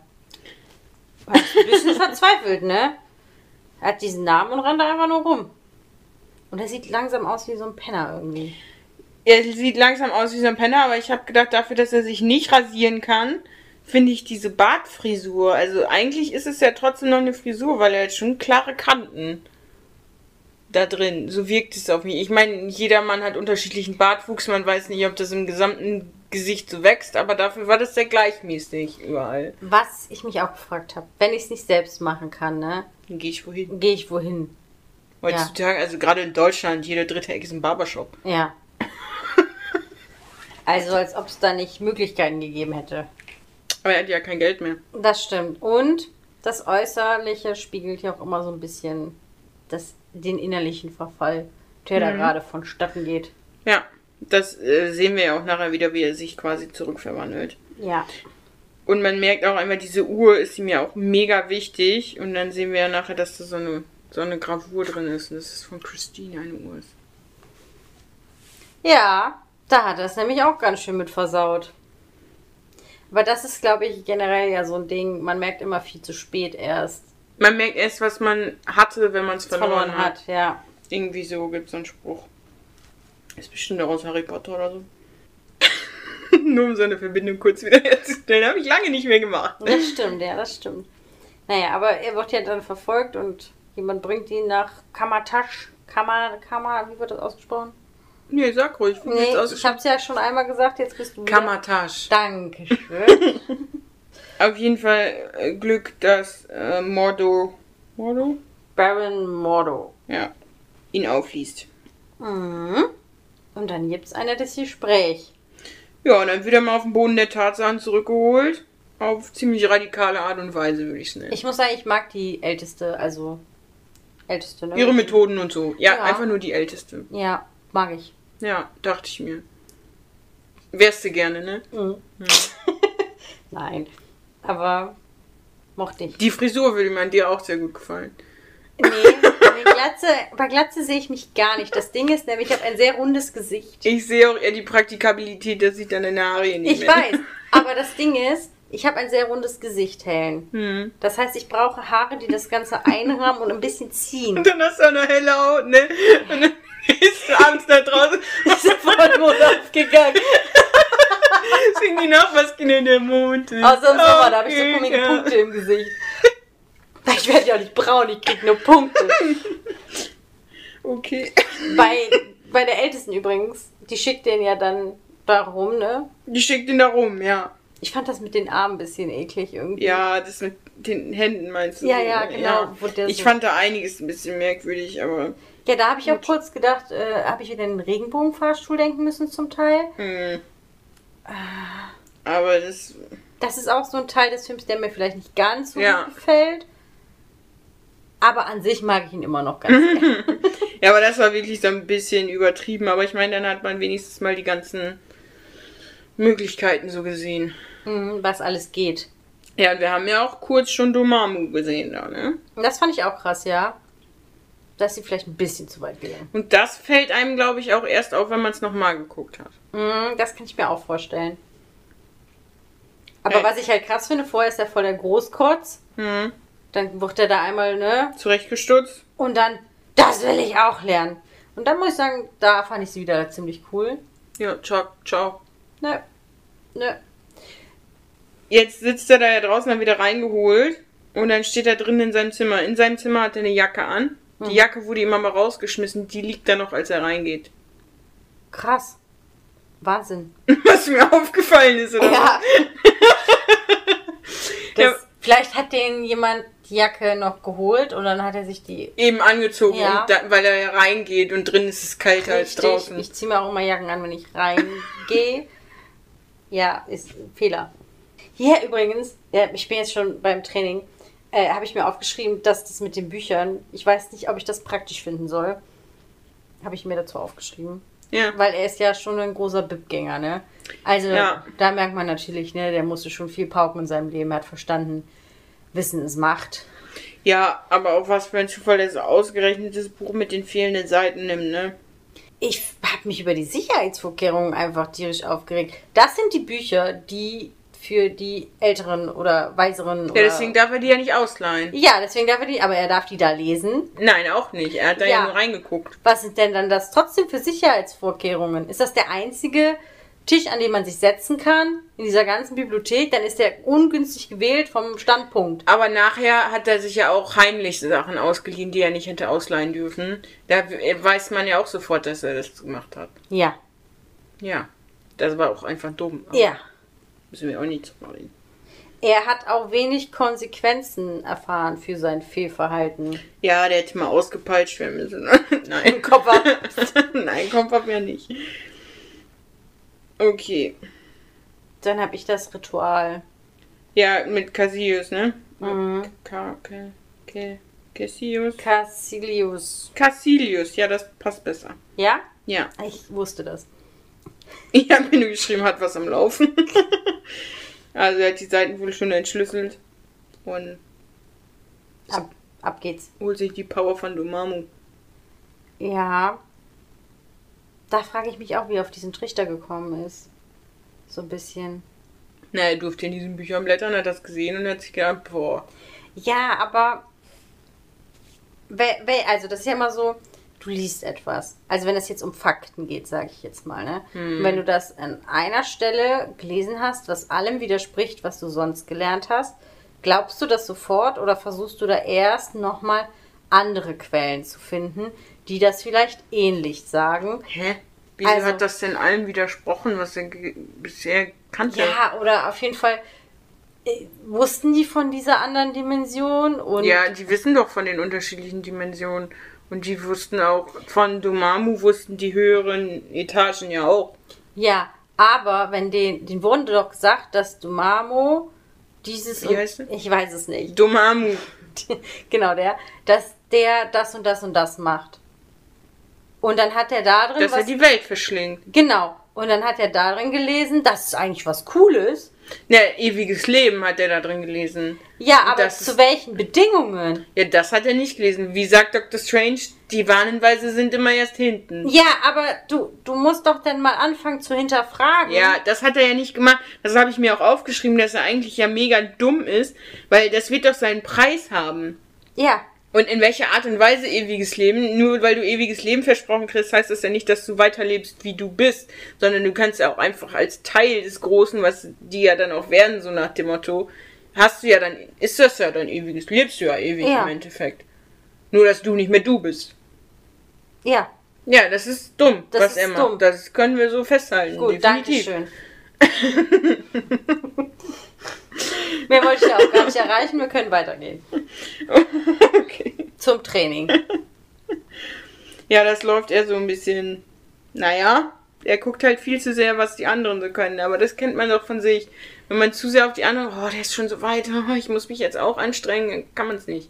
War ein bisschen verzweifelt, ne? Er hat diesen Namen und rennt da einfach nur rum. Und er sieht langsam aus wie so ein Penner irgendwie. Er sieht langsam aus wie so ein Penner, aber ich habe gedacht, dafür, dass er sich nicht rasieren kann, finde ich diese Bartfrisur. Also eigentlich ist es ja trotzdem noch eine Frisur, weil er hat schon klare Kanten da drin. So wirkt es auf mich. Ich meine, jeder Mann hat unterschiedlichen Bartwuchs. Man weiß nicht, ob das im gesamten Gesicht so wächst, aber dafür war das sehr gleichmäßig überall. Was ich mich auch gefragt habe, wenn ich es nicht selbst machen kann, ne, Dann gehe ich wohin. gehe ich wohin? Heutzutage, also gerade in Deutschland, jeder dritte Eck ist ein Barbershop. Ja. Also als ob es da nicht Möglichkeiten gegeben hätte. Aber er hat ja kein Geld mehr. Das stimmt. Und das Äußerliche spiegelt ja auch immer so ein bisschen das, den innerlichen Verfall, der da gerade vonstatten geht. Ja, das äh, sehen wir ja auch nachher wieder, wie er sich quasi zurückverwandelt. Ja. Und man merkt auch einmal, diese Uhr ist ihm ja auch mega wichtig. Und dann sehen wir ja nachher, dass da so eine, so eine Gravur drin ist. Und das ist von Christine eine Uhr ist. Ja, da hat er es nämlich auch ganz schön mit versaut. Aber das ist, glaube ich, generell ja so ein Ding. Man merkt immer viel zu spät erst. Man merkt erst, was man hatte, wenn man es verloren, hat. Ja. Irgendwie so gibt es so einen Spruch. Ist bestimmt auch aus Harry Potter oder so. Nur um so eine Verbindung kurz wieder herzustellen. Habe ich lange nicht mehr gemacht. Das stimmt, ja, das stimmt. Naja, aber er wird ja dann verfolgt und jemand bringt ihn nach Kamatasch. Kammer, Kammer, wie wird das ausgesprochen? Nee, sag ruhig. Wie Nee, ich hab's ja schon einmal gesagt, jetzt bist du. Kamatasch. Dankeschön. Auf jeden Fall äh, Glück, dass äh, Mordo, Mordo? Baron Mordo. Ja, ihn aufliest. Mhm. Und dann gibt's ein nettes Gespräch. Ja, und dann wieder mal auf den Boden der Tatsachen zurückgeholt. Auf ziemlich radikale Art und Weise, würde ich es nennen. Ich muss sagen, ich mag die älteste, also älteste, ne? Ihre Methoden und so. Ja, Ja. einfach nur die älteste. Ja, mag ich. Ja, dachte ich mir. Wärst du gerne, ne? Nein. Aber mochte ich. Die Frisur würde mir an dir auch sehr gut gefallen. Nee, Glatze, bei Glatze sehe ich mich gar nicht. Das Ding ist nämlich, ich habe ein sehr rundes Gesicht. Ich sehe auch eher die Praktikabilität, dass ich dann deine Haare nicht Ich weiß. Aber das Ding ist, ich habe ein sehr rundes Gesicht, Helen. Hm. Das heißt, ich brauche Haare, die das Ganze einrahmen und ein bisschen ziehen. Und dann hast du auch noch helle Haut, ne? Du abends da draußen, ist Vollmond aufgegangen. singen die Nachbarskinder der Mond. ist Außer im Sommer, da habe ich so komische. Punkte im Gesicht. Ich werde ja auch nicht braun, ich krieg nur Punkte. Okay. Bei, bei der Ältesten übrigens, die schickt den ja dann da rum, ne? Die schickt ihn da rum, ja. Ich fand das mit den Armen ein bisschen eklig irgendwie. Ja, das mit den Händen meinst du? Ja, so, ja, ne? genau, der Ich so- fand da einiges ein bisschen merkwürdig, aber. Ja, da habe ich auch kurz gedacht, äh, habe ich wieder den Regenbogenfahrstuhl denken müssen zum Teil. Hm. Aber das. Das ist auch so ein Teil des Films, der mir vielleicht nicht ganz so Ja. gut gefällt. Aber an sich mag ich ihn immer noch ganz gerne. Ja, aber das war wirklich so ein bisschen übertrieben. Aber ich meine, dann hat man wenigstens mal die ganzen Möglichkeiten so gesehen. Mhm, was alles geht. Ja, und wir haben ja auch kurz schon Domamu gesehen da, ne? Das fand ich auch krass, ja. Dass sie vielleicht ein bisschen zu weit gehen. Und das fällt einem, glaube ich, auch erst auf, wenn man es nochmal geguckt hat. Mhm, das kann ich mir auch vorstellen. Aber Äh. was ich halt krass finde, vorher ist er voll der Großkotz. Hm. Dann wird er da einmal, ne? Zurechtgestutzt. Und dann, das will ich auch lernen. Und dann muss ich sagen, da fand ich sie wieder ziemlich cool. Ja, ciao, ciao. Ne, ne. Jetzt sitzt er da ja draußen, dann wieder reingeholt. Und dann steht er drin in seinem Zimmer. In seinem Zimmer hat er eine Jacke an. Die Jacke wurde ihm aber rausgeschmissen. Die liegt da noch, als er reingeht. Krass. Wahnsinn. Was mir aufgefallen ist, oder? Ja. das, Ja. Vielleicht hat den jemand die Jacke noch geholt und dann hat er sich die. Eben angezogen, Ja. da, weil er ja reingeht und drin ist es kälter als draußen. Ich ziehe mir auch immer Jacken an, wenn ich reingehe. ja, ist ein Fehler. Hier übrigens, ja, ich bin jetzt schon beim Training, äh, habe ich mir aufgeschrieben, dass das mit den Büchern, ich weiß nicht, ob ich das praktisch finden soll. Habe ich mir dazu aufgeschrieben. Ja. Weil er ist ja schon ein großer Bib-Gänger, ne? Also, Ja. da merkt man natürlich, ne, der musste schon viel pauken in seinem Leben, er hat verstanden, Wissen ist Macht. ja, aber auch was für ein Zufall, dass er ausgerechnet das Buch mit den fehlenden Seiten nimmt, ne? Ich habe mich über die Sicherheitsvorkehrungen einfach tierisch aufgeregt. Das sind die Bücher, die für die Älteren oder Weiseren. Ja, oder deswegen darf er die ja nicht ausleihen. ja, deswegen darf er die, aber er darf die da lesen. Nein, auch nicht. Er hat da ja, Ja. nur reingeguckt. Was sind denn dann das trotzdem für Sicherheitsvorkehrungen? Ist das der einzige Tisch, an dem man sich setzen kann in dieser ganzen Bibliothek? Dann ist der ungünstig gewählt vom Standpunkt. Aber nachher hat er sich ja auch heimlich Sachen ausgeliehen, die er nicht hätte ausleihen dürfen. Da weiß man ja auch sofort, dass er das gemacht hat. Ja, Ja. Das war auch einfach dumm. Ja. Müssen wir auch nicht zu reden. Er hat auch wenig Konsequenzen erfahren für sein Fehlverhalten. Ja, der hätte mal ausgepeitscht werden müssen. Nein. Kopf ab. Nein, Kopf ab ja nicht. Okay. Dann habe ich das Ritual. Ja, mit Cassius, ne? Mhm. Cassius. Cassilius. Cassilius, ja, das passt besser. Ja? Ja. Ich wusste das. Ich habe mir nur geschrieben, hat was am Laufen. also er hat die Seiten wohl schon entschlüsselt. Und Ab, ab geht's. holt sich die Power von Domamu. Ja. Da frage ich mich auch, wie er auf diesen Trichter gekommen ist. So ein bisschen. Na, er durfte in diesen Büchern blättern, hat das gesehen und hat sich gedacht, boah. Ja, aber. Also, das ist ja immer so, du liest etwas. Also, wenn es jetzt um Fakten geht, sage ich jetzt mal, ne? Und wenn du das an einer Stelle gelesen hast, was allem widerspricht, was du sonst gelernt hast, glaubst du das sofort oder versuchst du da erst nochmal andere Quellen zu finden, die das vielleicht ähnlich sagen? Hä? Wieso Also- hat das denn allem widersprochen, was er bisher kannte? Ja, oder auf jeden Fall äh, wussten die von dieser anderen Dimension und Ja, die wissen doch von den unterschiedlichen Dimensionen. Und die wussten auch, von Domamu wussten die höheren Etagen ja auch. Ja, aber wenn den, den wurde doch gesagt, dass Dumamo dieses Wie heißt er? ich weiß es nicht. Domamu. genau der, dass der das und das und das macht. Und dann hat er da drin Dass er was, die Welt verschlingt. genau. Und dann hat er da drin gelesen, das ist eigentlich was Cooles. Ja, ewiges Leben hat er da drin gelesen. Ja, aber das zu ist- welchen Bedingungen? Ja, das hat er nicht gelesen. Wie sagt Dr. Strange, die Warnhinweise sind immer erst hinten. Ja, aber du, du musst doch dann mal anfangen zu hinterfragen. Ja, das hat er ja nicht gemacht. Das habe ich mir auch aufgeschrieben, dass er eigentlich ja mega dumm ist, weil das wird doch seinen Preis haben. Ja, Und in welcher Art und Weise ewiges Leben? Nur weil du ewiges Leben versprochen kriegst, heißt das ja nicht, dass du weiterlebst, wie du bist, sondern du kannst ja auch einfach als Teil des Großen, was die ja dann auch werden, so nach dem Motto, hast du ja dann, ist das ja dann ewiges, lebst du ja ewig Ja. im Endeffekt. Nur, dass du nicht mehr du bist. ja. Ja, das ist dumm, Das was ist er macht. dumm. Das können wir so festhalten. Gut, danke definitiv. schön. Mehr wollte ich ja auch gar nicht erreichen. Wir können weitergehen. okay. Zum Training. Ja, das läuft eher so ein bisschen. Naja, er guckt halt viel zu sehr, was die anderen so können. Aber das kennt man doch von sich. Wenn man zu sehr auf die anderen, oh, der ist schon so weit, oh, ich muss mich jetzt auch anstrengen, dann kann man es nicht.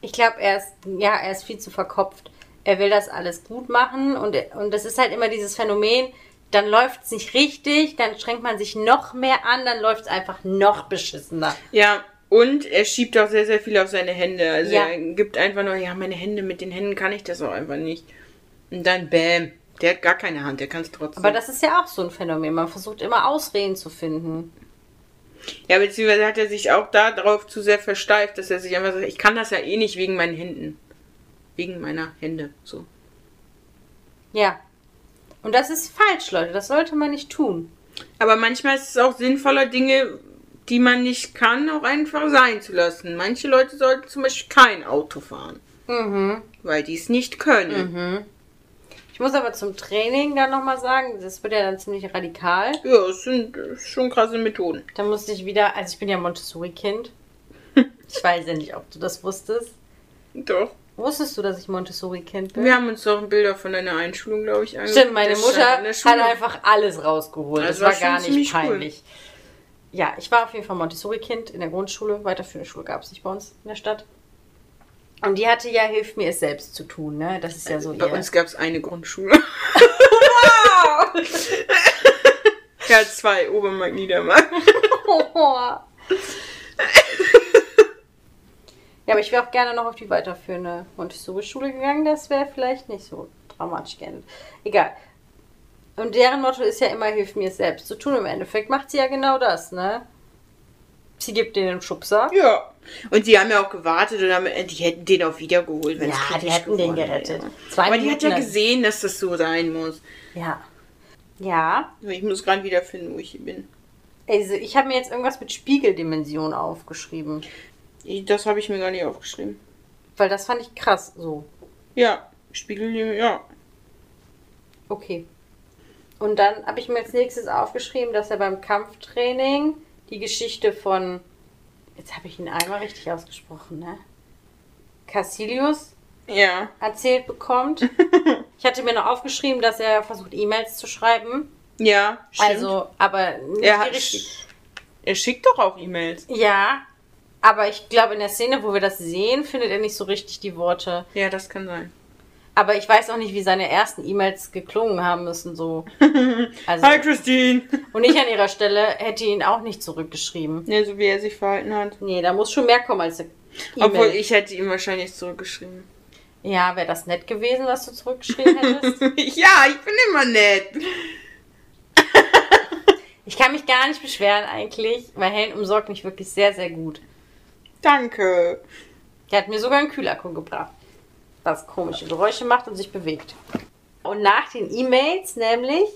Ich glaube, er ist, ja, er ist viel zu verkopft. Er will das alles gut machen und, und das ist halt immer dieses Phänomen, dann läuft es nicht richtig, dann strengt man sich noch mehr an, dann läuft es einfach noch beschissener. Ja, und er schiebt auch sehr, sehr viel auf seine Hände. Also Ja. er gibt einfach nur, ja, meine Hände, mit den Händen kann ich das auch einfach nicht. Und dann bäm. Der hat gar keine Hand, der kann es trotzdem. Aber das ist ja auch so ein Phänomen. Man versucht immer Ausreden zu finden. ja, beziehungsweise hat er sich auch darauf zu sehr versteift, dass er sich einfach sagt, ich kann das ja eh nicht wegen meinen Händen. Wegen meiner Hände. So. Ja. Und das ist falsch, Leute. Das sollte man nicht tun. Aber manchmal ist es auch sinnvoller, Dinge, die man nicht kann, auch einfach sein zu lassen. Manche Leute sollten zum Beispiel kein Auto fahren, Mhm. weil die es nicht können. Ich muss aber zum Training dann nochmal sagen, das wird ja dann ziemlich radikal. Ja, es sind schon krasse Methoden. Da musste ich wieder, also ich bin ja Montessori-Kind. Ich weiß ja nicht, ob du das wusstest. Doch. Wusstest du, dass ich Montessori-Kind bin? Wir haben uns doch Bilder von deiner Einschulung, glaube ich, angeguckt. Stimmt, meine Das Mutter hat einfach alles rausgeholt. Das Das, war war gar nicht ziemlich cool. peinlich. Ja, ich war auf jeden Fall Montessori-Kind in der Grundschule. Weiterführende Schule gab es nicht bei uns in der Stadt. Und die hatte ja Hilf mir es selbst zu tun, ne? Das ist ja so Bei ihr. uns gab es eine Grundschule. ja, zwei, Obermark, Niedermark. ja, aber ich wäre auch gerne noch auf die weiterführende Montessori-Schule gegangen. Das wäre vielleicht nicht so dramatisch geendet. Egal. Und deren Motto ist ja immer, hilf mir es selbst zu tun. Im Endeffekt macht sie ja genau das, ne? Sie gibt denen einen Schubser. Ja. Und die haben ja auch gewartet und haben, die hätten den auch wiedergeholt, wenn es Ja, die kritisch hätten den gerettet. Zwei Aber die hat ja Minuten. gesehen, dass das so sein muss. Ja. Ja. Ich muss gerade wieder finden, wo ich hier bin. Also, ich habe mir jetzt irgendwas mit Spiegeldimension aufgeschrieben. Das habe ich mir gar nicht aufgeschrieben. Weil das fand ich krass so. Ja, Spiegel, ja. Okay. Und dann habe ich mir als nächstes aufgeschrieben, dass er beim Kampftraining die Geschichte von. Jetzt habe ich ihn einmal richtig ausgesprochen, ne? Cassilius Ja. erzählt bekommt. Ich hatte mir noch aufgeschrieben, dass er versucht, E-Mails zu schreiben. Ja, stimmt. Also, aber nicht er, hat, richtig. er schickt doch auch E-Mails. Ja, aber ich glaube, in der Szene, wo wir das sehen, findet er nicht so richtig die Worte. Ja, das kann sein. Aber ich weiß auch nicht, wie seine ersten E-Mails geklungen haben müssen, so. Also, Hi, Christine. und ich an ihrer Stelle hätte ihn auch nicht zurückgeschrieben. Ja, so wie er sich verhalten hat. Nee, da muss schon mehr kommen als eine Obwohl, E-Mail. ich hätte ihm wahrscheinlich zurückgeschrieben. Ja, wäre das nett gewesen, was du zurückgeschrieben hättest? ja, ich bin immer nett. ich kann mich gar nicht beschweren eigentlich, weil Helen umsorgt mich wirklich sehr, sehr gut. Danke. Der hat mir sogar einen Kühlakku gebracht, was komische Geräusche macht und sich bewegt. Und nach den E-Mails nämlich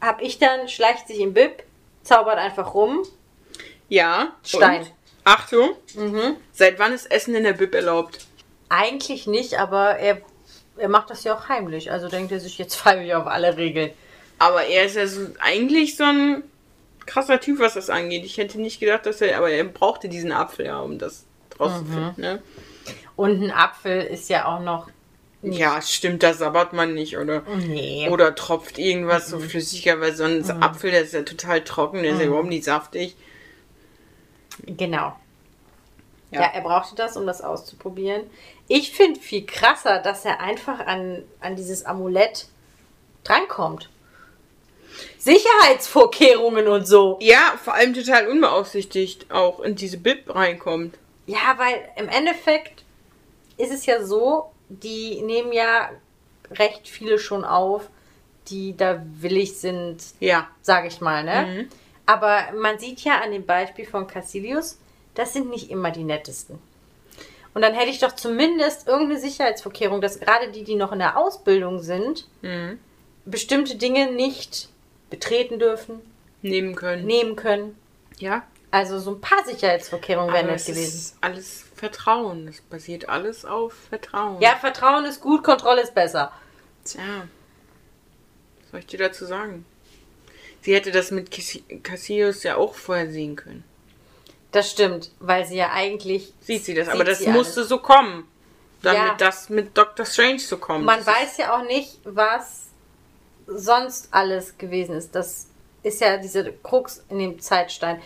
habe ich dann, schleicht sich im Bib, zaubert einfach rum. Ja. Stein. Und? Achtung. Mhm. Seit wann ist Essen in der Bib erlaubt? Eigentlich nicht, aber er, er macht das ja auch heimlich. Also denkt er sich, jetzt fallen wir auf alle Regeln. Aber er ist ja so, eigentlich so ein krasser Typ, was das angeht. Ich hätte nicht gedacht, dass er, aber er brauchte diesen Apfel ja, um das rauszufinden, ne? Und ein Apfel ist ja auch noch. Ja, stimmt, da sabbert man nicht, oder? Nee. Oder tropft irgendwas so flüssiger, weil so ein Apfel, der ist ja total trocken, der ist ja überhaupt nicht saftig. Genau. Ja. Ja. er brauchte das, um das auszuprobieren. Ich finde viel krasser, dass er einfach an, an dieses Amulett drankommt. Sicherheitsvorkehrungen und so. Ja, vor allem total unbeaufsichtigt auch in diese Bib reinkommt. Ja, weil im Endeffekt ist es ja so, die nehmen ja recht viele schon auf, die da willig sind, Ja. sage ich mal, ne? Mhm. Aber man sieht ja an dem Beispiel von Cassilius, das sind nicht immer die nettesten. Und dann hätte ich doch zumindest irgendeine Sicherheitsvorkehrung, dass gerade die, die noch in der Ausbildung sind, Mhm. bestimmte Dinge nicht betreten dürfen, Nehmen können. nehmen können. Ja. Also so ein paar Sicherheitsvorkehrungen wären nett es gewesen. ist alles Vertrauen. Es basiert alles auf Vertrauen. Ja, Vertrauen ist gut, Kontrolle ist besser. Tja. Was soll ich dir dazu sagen? sie hätte das mit Cassi- Cassius ja auch vorher sehen können. Das stimmt, weil sie ja eigentlich. Sieht sie das, sieht aber das musste alles. so kommen. Damit Ja. das mit Doctor Strange so kommt. Man Das weiß ja auch nicht, was sonst alles gewesen ist. Das ist ja diese Krux in dem Zeitstein.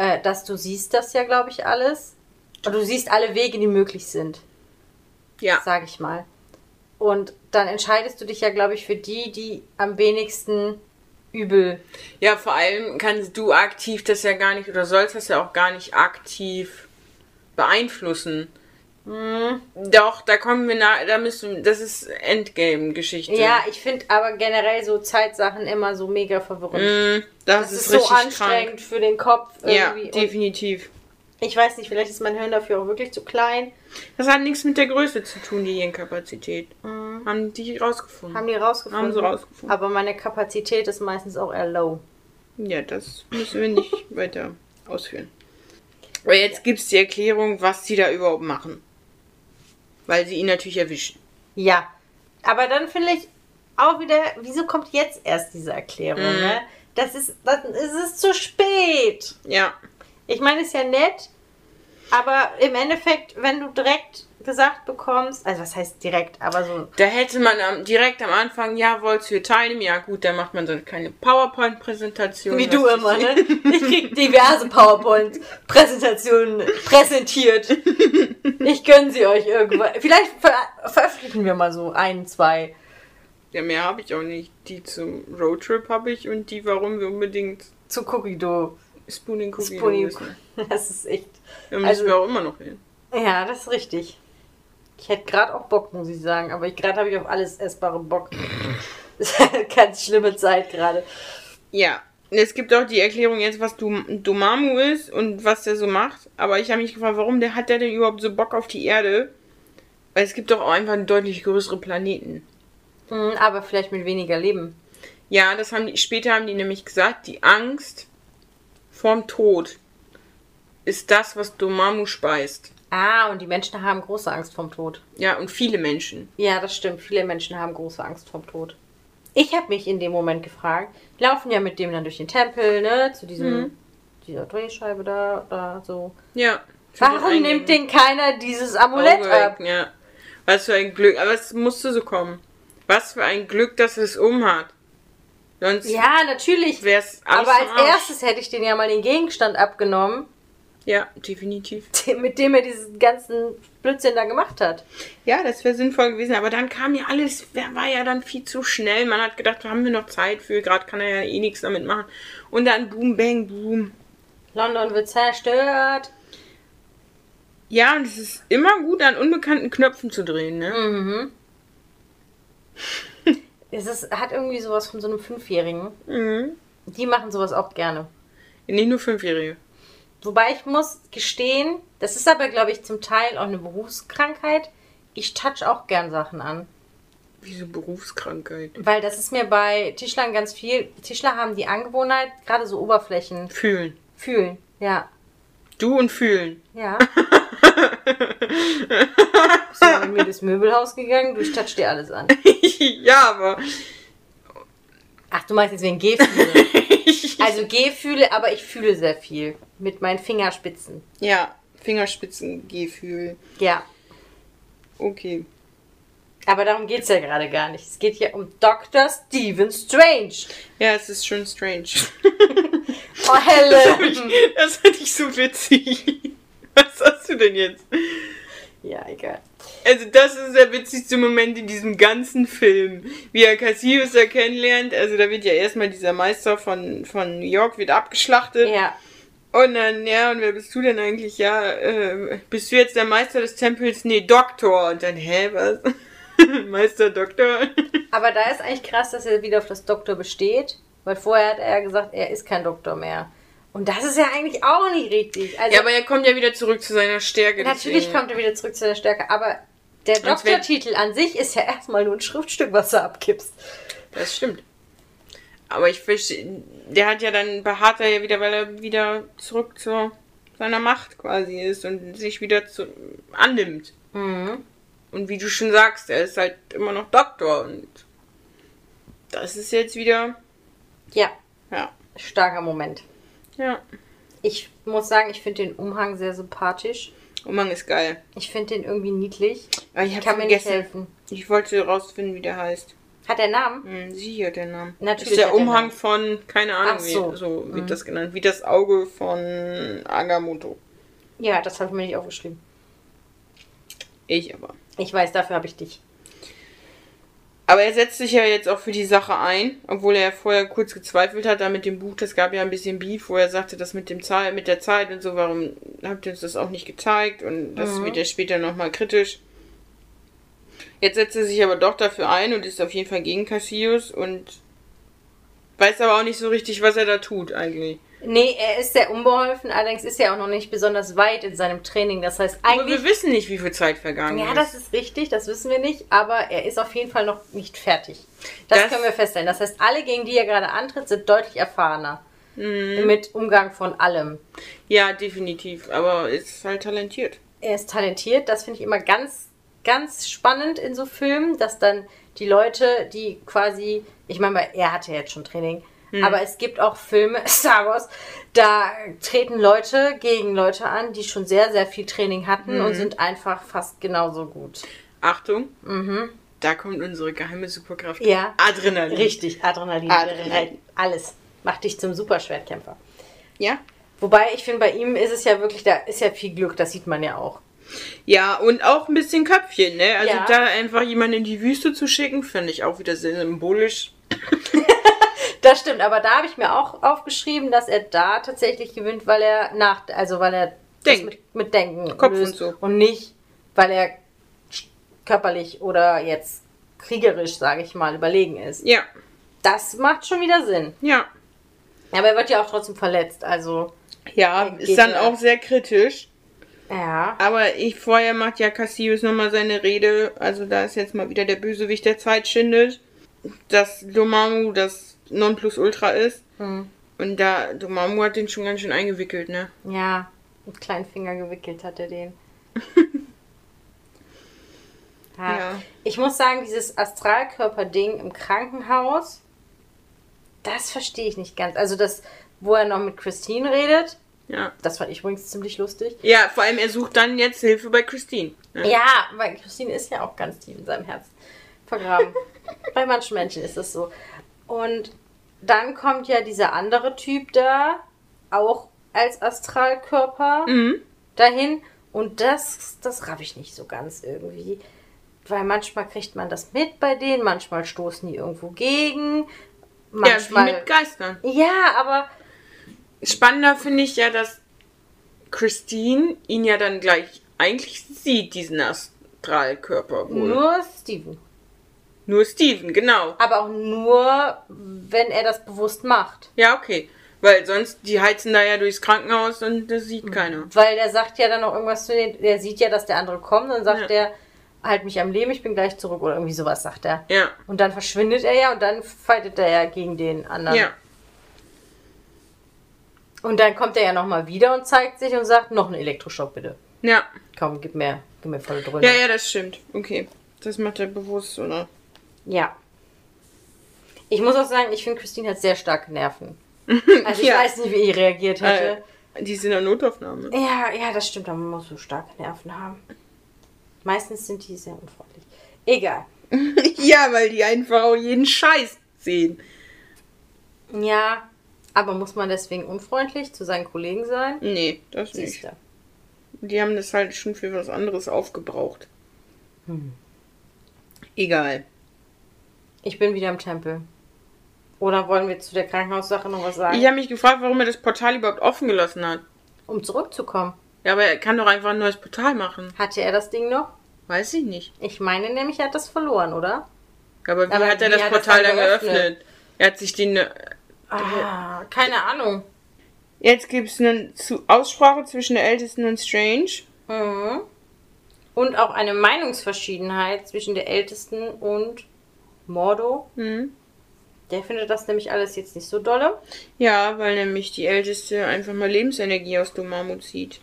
Äh, dass du siehst das ja, glaube ich, alles. Und du siehst alle Wege, die möglich sind, ja. sage ich mal. Und dann entscheidest du dich ja, glaube ich, für die, die am wenigsten übel. ja, vor allem kannst du aktiv das ja gar nicht oder sollst das ja auch gar nicht aktiv beeinflussen. Hm. Doch, da kommen wir nach, da müssen, das ist Endgame-Geschichte. Ja, ich finde aber generell so Zeitsachen immer so mega verwirrend. Mm, das, Das ist, ist so anstrengend krank. für den Kopf Ja, irgendwie. Und definitiv. ich weiß nicht, vielleicht ist mein Hirn dafür auch wirklich zu klein. Das hat nichts mit der Größe zu tun, die Hirnkapazität. Haben die rausgefunden. Haben die rausgefunden. Haben sie rausgefunden. Aber meine Kapazität ist meistens auch eher low. Ja, das müssen wir nicht weiter ausführen. Aber jetzt gibt es die Erklärung, was sie da überhaupt machen. Weil sie ihn natürlich erwischen. Ja. Aber dann finde ich auch wieder, wieso kommt jetzt erst diese Erklärung, Mhm. ne? Das ist, das ist es zu spät. Ja. Ich meine, ist ja nett, aber im Endeffekt, wenn du direkt gesagt bekommst, also was heißt direkt, aber so, Da hätte man am, direkt am Anfang, ja, wolltest du teilnehmen? Ja, gut, dann macht man so eine kleine PowerPoint-Präsentation. wie du immer, ne? Ich krieg diverse PowerPoint-Präsentationen präsentiert. Ich gönne sie euch irgendwann. Vielleicht ver veröffentlichen wir mal so ein, zwei. Ja, mehr habe ich auch nicht. Die zum Roadtrip habe ich und die, warum wir unbedingt Zu Dough. Spooning Cookie Spoonie. müssen. Das ist echt. Da müssen Also- wir auch immer noch hin. Ja, das ist richtig. Ich hätte gerade auch Bock, muss ich sagen. Aber gerade habe ich auf alles Essbare Bock. Das ist eine ganz schlimme Zeit gerade. Ja. Es gibt auch die Erklärung jetzt, was Dum Dormammu ist und was der so macht. Aber ich habe mich gefragt, warum der hat der denn überhaupt so Bock auf die Erde? Weil es gibt doch auch einfach deutlich größere Planeten. Mhm, Aber vielleicht mit weniger Leben. Ja, das haben die, später haben die nämlich gesagt, die Angst vorm Tod ist das, was Dormammu speist. Ah, und die Menschen haben große Angst vom Tod. Ja, und viele Menschen. Ja, das stimmt. Viele Menschen haben große Angst vom Tod. Ich habe mich in dem Moment gefragt, die laufen ja mit dem dann durch den Tempel, ne, zu diesem, Mhm. dieser Drehscheibe da, da so. Ja. Warum nimmt den keiner dieses Amulett Auge ab? weg, Ja. Was für ein Glück. Aber es musste so kommen. Was für ein Glück, dass es um hat. Sonst Ja, natürlich. alles Aber als erstes hätte ich den ja mal den Gegenstand abgenommen, Ja, definitiv. mit dem er diesen ganzen Blödsinn da gemacht hat. Ja, das wäre sinnvoll gewesen. Aber dann kam ja alles, war ja dann viel zu schnell. Man hat gedacht, haben wir noch Zeit für. Gerade kann er ja eh nichts damit machen. Und dann boom, bang, boom. London wird zerstört. Ja, und es ist immer gut, an unbekannten Knöpfen zu drehen, ne? Mhm. es ist, hat irgendwie sowas von so einem Fünfjährigen. Mhm. Die machen sowas auch gerne. Nicht nur Fünfjährige. Wobei ich muss gestehen, das ist aber, glaube ich, zum Teil auch eine Berufskrankheit. Ich touch auch gern Sachen an. Wieso Berufskrankheit? Weil das ist mir bei Tischlern ganz viel. Tischler haben die Angewohnheit, gerade so Oberflächen Fühlen. fühlen. Ja. Du und fühlen. Ja. Bist du mit mir durchs Möbelhaus gegangen? Du, ich touch dir alles an. ja, aber. Ach, du meinst jetzt wegen Gehfühle. Also Gehfühle, aber ich fühle sehr viel. Mit meinen Fingerspitzen. ja, Fingerspitzengefühl. Ja. Okay. Aber darum geht es ja gerade gar nicht. Es geht hier um Dr. Stephen Strange. Ja, es ist schon strange. Oh, Helen. Das fand ich so witzig. Was hast du denn jetzt? ja, egal. Also das ist der witzigste Moment in diesem ganzen Film. Wie er Cassius da kennenlernt. Also da wird ja erstmal dieser Meister von, von New York wird abgeschlachtet. Ja. Und dann, ja, und wer bist du denn eigentlich? Ja, äh, bist du jetzt der Meister des Tempels? Nee, Doktor. Und dann, hä, was? Meister Doktor? Aber da ist eigentlich krass, dass er wieder auf das Doktor besteht. Weil vorher hat er ja gesagt, er ist kein Doktor mehr. Und das ist ja eigentlich auch nicht richtig. Also, Ja, aber er kommt ja wieder zurück zu seiner Stärke. natürlich deswegen. kommt er wieder zurück zu der Stärke. Aber der Doktortitel an sich ist ja erstmal nur ein Schriftstück, was du abgibst. Das stimmt. Aber ich verstehe, der hat ja dann beharrt er ja wieder, weil er wieder zurück zu seiner Macht quasi ist und sich wieder zu, annimmt. Mhm. Und wie du schon sagst, er ist halt immer noch Doktor und das ist jetzt wieder Ja. Ja. Starker Moment. Ja. Ich muss sagen, ich finde den Umhang sehr sympathisch. Umhang ist geil. Ich finde den irgendwie niedlich. Aber ich Ich hab kann mir nicht vergessen. helfen. Ich wollte rausfinden, wie der heißt. Hat der Namen? Hm, sie hat den Namen. Natürlich ist der Umhang von, keine Ahnung, Ach so. wie so wird Mhm. das genannt. Wie das Auge von Agamotto. Ja, das habe ich mir nicht aufgeschrieben. Ich aber. Ich weiß, dafür habe ich dich. Aber er setzt sich ja jetzt auch für die Sache ein, obwohl er vorher kurz gezweifelt hat, da mit dem Buch, das gab ja ein bisschen Beef, wo er sagte, das mit dem Zeit, mit der Zeit und so, warum habt ihr uns das auch nicht gezeigt? Und das Mhm. wird ja später nochmal kritisch. Jetzt setzt er sich aber doch dafür ein und ist auf jeden Fall gegen Cassius und weiß aber auch nicht so richtig, was er da tut eigentlich. Nee, er ist sehr unbeholfen, allerdings ist er auch noch nicht besonders weit in seinem Training. Das heißt, Aber eigentlich. wir wissen nicht, wie viel Zeit vergangen Ja, ist. das ist richtig, das wissen wir nicht, aber er ist auf jeden Fall noch nicht fertig. Das, Das- können wir feststellen. Das heißt, alle, gegen die er gerade antritt, sind deutlich erfahrener. Mhm. Mit Umgang von allem. Ja, definitiv. Aber ist halt talentiert. Er ist talentiert, das finde ich immer ganz, ganz spannend in so Filmen, dass dann die Leute, die quasi, ich meine, er hatte ja jetzt schon Training, aber es gibt auch Filme, Star Wars, da treten Leute gegen Leute an, die schon sehr, sehr viel Training hatten und sind einfach fast genauso gut. Achtung. Da kommt unsere geheime Superkraft. Mhm. Ja. Adrenalin. Richtig, Adrenalin, Adrenalin. alles. Macht dich zum Superschwertkämpfer. Ja. Wobei, ich finde, bei ihm ist es ja wirklich, da ist ja viel Glück, das sieht man ja auch. Ja, und auch ein bisschen Köpfchen, ne? Also Ja. da einfach jemanden in die Wüste zu schicken, finde ich auch wieder sehr symbolisch. Das stimmt, aber da habe ich mir auch aufgeschrieben, dass er da tatsächlich gewinnt, weil er nach, also weil er Denkt. mit, mit Denken Kopf löst und so. und nicht, weil er körperlich oder jetzt kriegerisch, sage ich mal, überlegen ist. Ja, Das macht schon wieder Sinn. ja. Aber er wird ja auch trotzdem verletzt, also Ja, ist dann auch sehr kritisch. ja. Aber ich vorher macht ja Cassius nochmal seine Rede. Also da ist jetzt mal wieder der Bösewicht der Zeit schindet. Dass Domamu das Nonplusultra ist. Hm. Und da, Domamu hat den schon ganz schön eingewickelt, ne? Ja, mit kleinen Finger gewickelt hat er den. ja. Ja. Ich muss sagen, dieses Astralkörper-Ding im Krankenhaus, das verstehe ich nicht ganz. Also das, wo er noch mit Christine redet, Ja. das fand ich übrigens ziemlich lustig. Ja, vor allem er sucht dann jetzt Hilfe bei Christine. Ne? Ja, weil Christine ist ja auch ganz tief in seinem Herz vergraben. Bei manchen Menschen ist das so. Und dann kommt ja dieser andere Typ da, auch als Astralkörper. Mhm. dahin. Und das, das raff ich nicht so ganz irgendwie. Weil manchmal kriegt man das mit bei denen, manchmal stoßen die irgendwo gegen. Ja, wie Manchmal. mit Geistern. Ja, aber Spannender finde ich ja, dass Christine ihn ja dann gleich eigentlich sieht, diesen Astralkörper wohl. Nur, nur Steven. Genau. Aber auch nur, wenn er das bewusst macht. Ja, okay. Weil sonst, die heizen da ja durchs Krankenhaus und das sieht Mhm. keiner. Weil der sagt ja dann noch irgendwas zu denen. Der sieht ja, dass der andere kommt. Dann sagt Ja. der, halt mich am Leben, ich bin gleich zurück. Oder irgendwie sowas sagt er. Ja, Und dann verschwindet er ja und dann fightet er ja gegen den anderen. ja. Und dann kommt er ja nochmal wieder und zeigt sich und sagt, noch einen Elektroschock bitte. Ja. Komm, gib mir, gib mir volle Dröhne. Ja, ja, das stimmt. Okay. Das macht er bewusst, oder? Ja. Ich muss auch sagen, ich finde, Christine hat sehr starke Nerven. Also ich Ja. weiß nicht, wie ich reagiert hätte. Äh, die sind in der Notaufnahme. Ja, ja, das stimmt, man muss so starke Nerven haben. Meistens sind die sehr unfreundlich. Egal. ja, weil die einfach auch jeden Scheiß sehen. Ja, aber muss man deswegen unfreundlich zu seinen Kollegen sein? Nee, das Siehst nicht. du. Die haben das halt schon für was anderes aufgebraucht. Hm. Egal. Ich bin wieder im Tempel. Oder wollen wir zu der Krankenhaussache noch was sagen? Ich habe mich gefragt, warum er das Portal überhaupt offen gelassen hat. Um zurückzukommen. Ja, aber er kann doch einfach ein neues Portal machen. Hatte er das Ding noch? Weiß ich nicht. Ich meine nämlich, er hat das verloren, oder? Aber wie Aber hat er wie das hat er Portal dann dann geöffnet? geöffnet? Er hat sich den. Ah, keine Ahnung. Jetzt gibt es eine Zu- Aussprache zwischen der Ältesten und Strange. Mhm. Und auch eine Meinungsverschiedenheit zwischen der Ältesten und Mordo. Hm. Der findet das nämlich alles jetzt nicht so dolle. Ja, weil nämlich die Älteste einfach mal Lebensenergie aus Domamu zieht.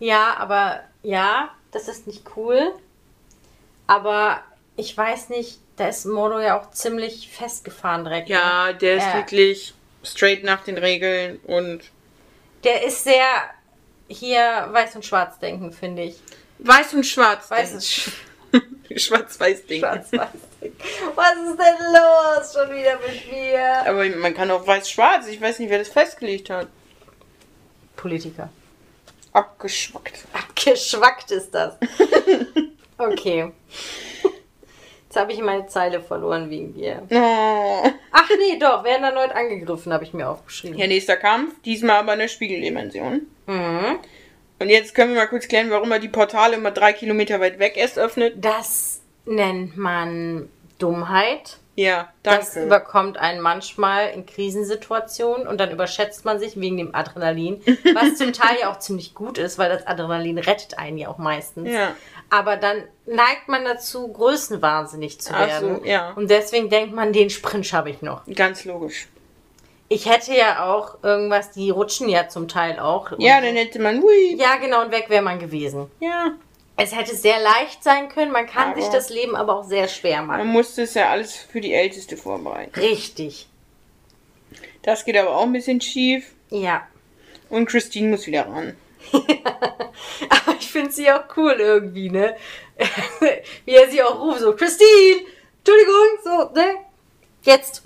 Ja, aber ja, das ist nicht cool. Aber ich weiß nicht, da ist Mordo ja auch ziemlich festgefahren direkt. ne? Ja, der ist Äh. wirklich. straight nach den Regeln und Der ist sehr hier weiß und schwarz denken, finde ich. weiß und schwarz. Weiß und sch Schwarz-Weiß Ding. schwarz-weiß denken. Was ist denn los schon wieder mit mir? Aber man kann auch weiß-schwarz. Ich weiß nicht, wer das festgelegt hat. Politiker. Abgeschwackt. Abgeschwackt ist das. Okay. Jetzt habe ich meine Zeile verloren wegen dir. Oh. Ach nee, doch, werden erneut angegriffen, habe ich mir aufgeschrieben. Ja, nächster Kampf. Diesmal aber in der Spiegeldimension. Mhm. Und jetzt können wir mal kurz klären, warum er die Portale immer drei Kilometer weit weg erst öffnet. Das nennt man Dummheit. Ja, Das danke. überkommt einen manchmal in Krisensituationen und dann überschätzt man sich wegen dem Adrenalin, was zum Teil ja auch ziemlich gut ist, weil das Adrenalin rettet einen ja auch meistens. Ja. Aber dann neigt man dazu, größenwahnsinnig zu Ach werden. so, ja. Und deswegen denkt man, den Sprint schaffe ich noch. Ganz logisch. Ich hätte ja auch irgendwas, die rutschen ja zum Teil auch. Ja, dann hätte man, hui. ja, genau, und weg wäre man gewesen. Ja. Es hätte sehr leicht sein können, man kann Aber- sich das Leben aber auch sehr schwer Man machen. musste es ja alles für die Älteste vorbereiten. Richtig. Das geht aber auch ein bisschen schief. Ja. Und Christine muss wieder ran. Aber ich finde sie auch cool irgendwie, ne? Wie er sie auch ruft, so, Christine, Entschuldigung, so, ne? Jetzt.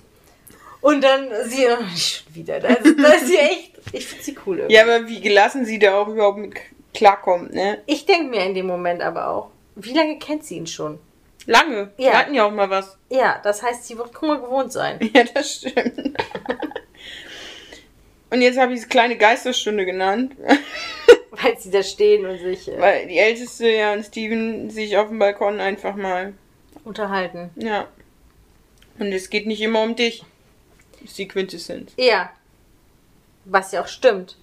Und dann sie, oh, schon wieder. Da ist, da ist sie echt, ich finde sie cool irgendwie. Ja, aber wie gelassen sie da auch überhaupt mit klarkommt, ne? Ich denke mir in dem Moment aber auch, wie lange kennt sie ihn schon? Lange. Ja. Wir hatten ja auch mal was. Ja, das heißt, sie wird Kummer gewohnt sein. Ja, das stimmt. Und jetzt habe ich es kleine Geisterstunde genannt, Weil sie da stehen und sich äh, weil die Älteste ja und Steven sich auf dem Balkon einfach mal, unterhalten. ja. Und es geht nicht immer um dich. Ist die Quintessenz. Ja. Was ja auch stimmt.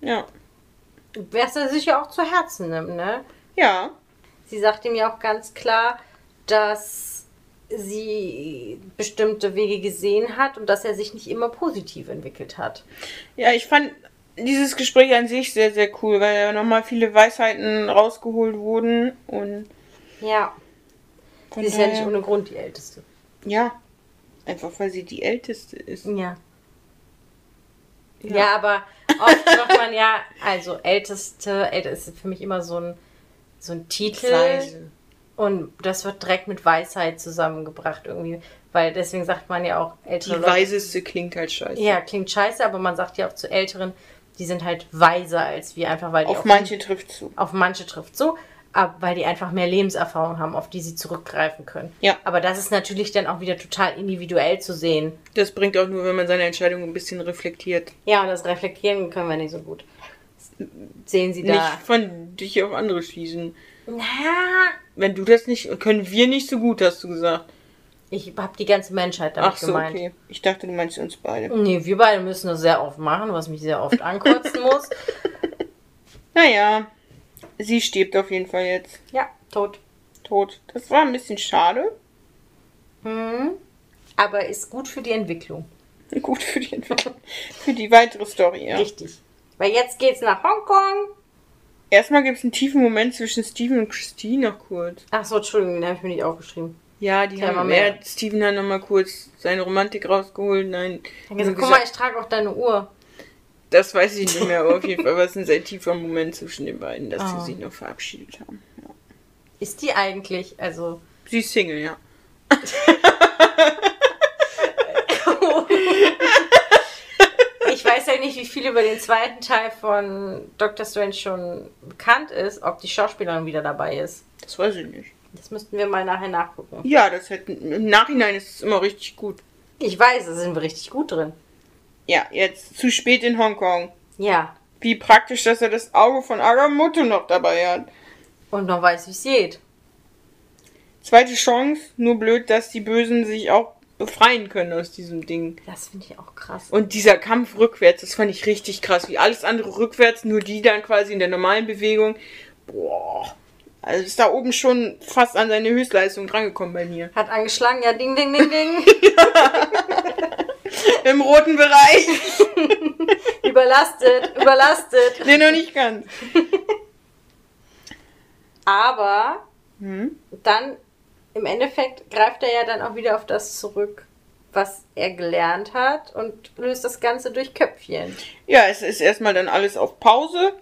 Ja. Was er sich ja auch zu Herzen nimmt, ne? Ja. Sie sagt ihm ja auch ganz klar, dass sie bestimmte Wege gesehen hat und dass er sich nicht immer positiv entwickelt hat. Ja, ich fand dieses Gespräch an sich sehr, sehr cool, weil ja nochmal viele Weisheiten rausgeholt wurden und Ja. Sie ist ja nicht ohne Grund die Älteste. Ja. Einfach weil sie die Älteste ist. Ja. Ja, aber oft sagt man ja, also Älteste, älter ist für mich immer so ein, so ein Titel. Weise. Und das wird direkt mit Weisheit zusammengebracht irgendwie. Weil deswegen sagt man ja auch Die ältere Leute. Weiseste klingt halt scheiße. Ja, klingt scheiße, aber man sagt ja auch zu Älteren, die sind halt weiser als wir, einfach weil die Auf manche trifft zu. auf manche trifft so, aber weil die einfach mehr Lebenserfahrung haben, auf die sie zurückgreifen können. Ja. Aber das ist natürlich dann auch wieder total individuell zu sehen. Das bringt auch nur, wenn man seine Entscheidung ein bisschen reflektiert. Ja, und das Reflektieren können wir nicht so gut. Sehen Sie da. Nicht von dich auf andere schließen. Na, Wenn du das nicht, können wir nicht so gut, hast du gesagt. ich habe die ganze Menschheit damit Ach so, gemeint. okay. Ich dachte, du meinst uns beide. Nee, wir beide müssen das sehr oft machen, was mich sehr oft ankotzen muss. Naja, sie stirbt auf jeden Fall jetzt. Ja, tot. Tot. Das war ein bisschen schade. Mhm. Aber ist gut für die Entwicklung. Gut für die Entwicklung. für die weitere Story, ja. Richtig. Weil jetzt geht's nach Hongkong. Erstmal gibt es einen tiefen Moment zwischen Steven und Christine noch kurz. Ach so, Entschuldigung, den habe ich mir nicht aufgeschrieben. Ja, die Kein haben mehr. Steven hat nochmal kurz seine Romantik rausgeholt. Nein. Gesagt, guck mal, ich trage auch deine Uhr. Das weiß ich nicht mehr, aber auf jeden Fall war es ein sehr tiefer Moment zwischen den beiden, dass Ah. sie sich noch verabschiedet haben. Ja. Ist die eigentlich, also. Sie ist Single, ja. Ich weiß ja nicht, wie viel über den zweiten Teil von Doctor Strange schon bekannt ist, ob die Schauspielerin wieder dabei ist. Das weiß ich nicht. Das müssten wir mal nachher nachgucken. Ja, das hätte, im Nachhinein ist es immer richtig gut. Ich weiß, da sind wir richtig gut drin. Ja, jetzt zu spät in Hongkong. Ja. Wie praktisch, dass er das Auge von Agamotto noch dabei hat. Und noch weiß, wie es geht. Zweite Chance, nur blöd, dass die Bösen sich auch befreien können aus diesem Ding. Das finde ich auch krass. Und dieser Kampf rückwärts, das fand ich richtig krass. Wie alles andere rückwärts, nur die dann quasi in der normalen Bewegung. Boah. Also ist da oben schon fast an seine Höchstleistung drangekommen bei mir. Hat angeschlagen, ja, ding, ding, ding, ding. Im roten Bereich. überlastet, überlastet. nee, noch nicht ganz. Aber Hm? dann, im Endeffekt, greift er ja dann auch wieder auf das zurück, was er gelernt hat und löst das Ganze durch Köpfchen. Ja, es ist erstmal dann alles auf Pause.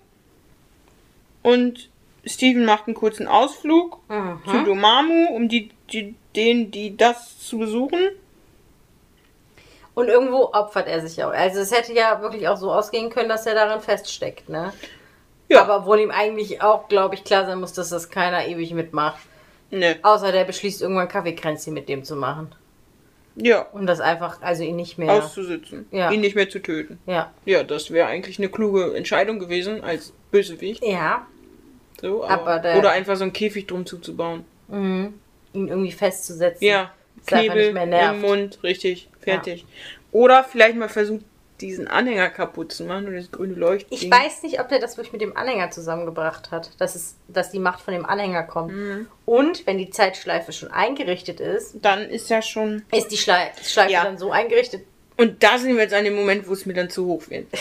Und Steven macht einen kurzen Ausflug Mhm. zu Domamu, um die, die, den, die das zu besuchen. Und irgendwo opfert er sich auch. Also es hätte ja wirklich auch so ausgehen können, dass er darin feststeckt, ne? Ja. Aber obwohl ihm eigentlich auch, glaube ich, klar sein muss, dass das keiner ewig mitmacht. Ne. Außer der beschließt irgendwann Kaffeekränzchen mit dem zu machen. Ja. Und das einfach, also ihn nicht mehr. Auszusitzen. Ja. Ihn nicht mehr zu töten. ja. Ja, das wäre eigentlich eine kluge Entscheidung gewesen als Bösewicht. Ja. So, aber, Aber der- oder einfach so einen Käfig drum zuzubauen. Mhm. Ihn irgendwie festzusetzen. Ja. Knebel nicht mehr nervt. im Mund, richtig, fertig. Oder vielleicht mal versucht, diesen Anhänger kaputt zu machen oder das grüne Leuchtding. Ich weiß nicht, ob der das wirklich mit dem Anhänger zusammengebracht hat, dass, es, dass die Macht von dem Anhänger kommt. Mhm. Und wenn die Zeitschleife schon eingerichtet ist, Dann ist ja schon. ist die Schlei Schleife Ja. dann so eingerichtet. Und da sind wir jetzt an dem Moment, wo es mir dann zu hoch wird.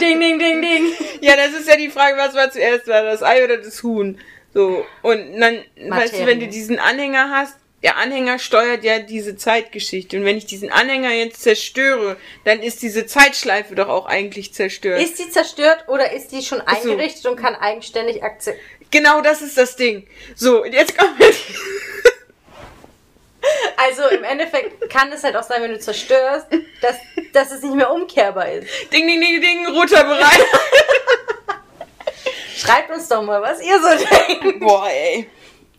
Ding, ding, ding, ding. ja, das ist ja die Frage, was war zuerst da, das Ei oder das Huhn? So, und dann, weißt du, wenn du diesen Anhänger hast, der Anhänger steuert ja diese Zeitgeschichte. Und wenn ich diesen Anhänger jetzt zerstöre, dann ist diese Zeitschleife doch auch eigentlich zerstört. Ist die zerstört oder ist die schon so. eingerichtet und kann eigenständig akzeptieren? genau das ist das Ding. So, und jetzt kommen wir. Also im Endeffekt kann es halt auch sein, wenn du zerstörst, dass, dass es nicht mehr umkehrbar ist. Ding, ding, ding, ding, roter Bereich. Schreibt uns doch mal, was ihr so denkt. Boah, ey.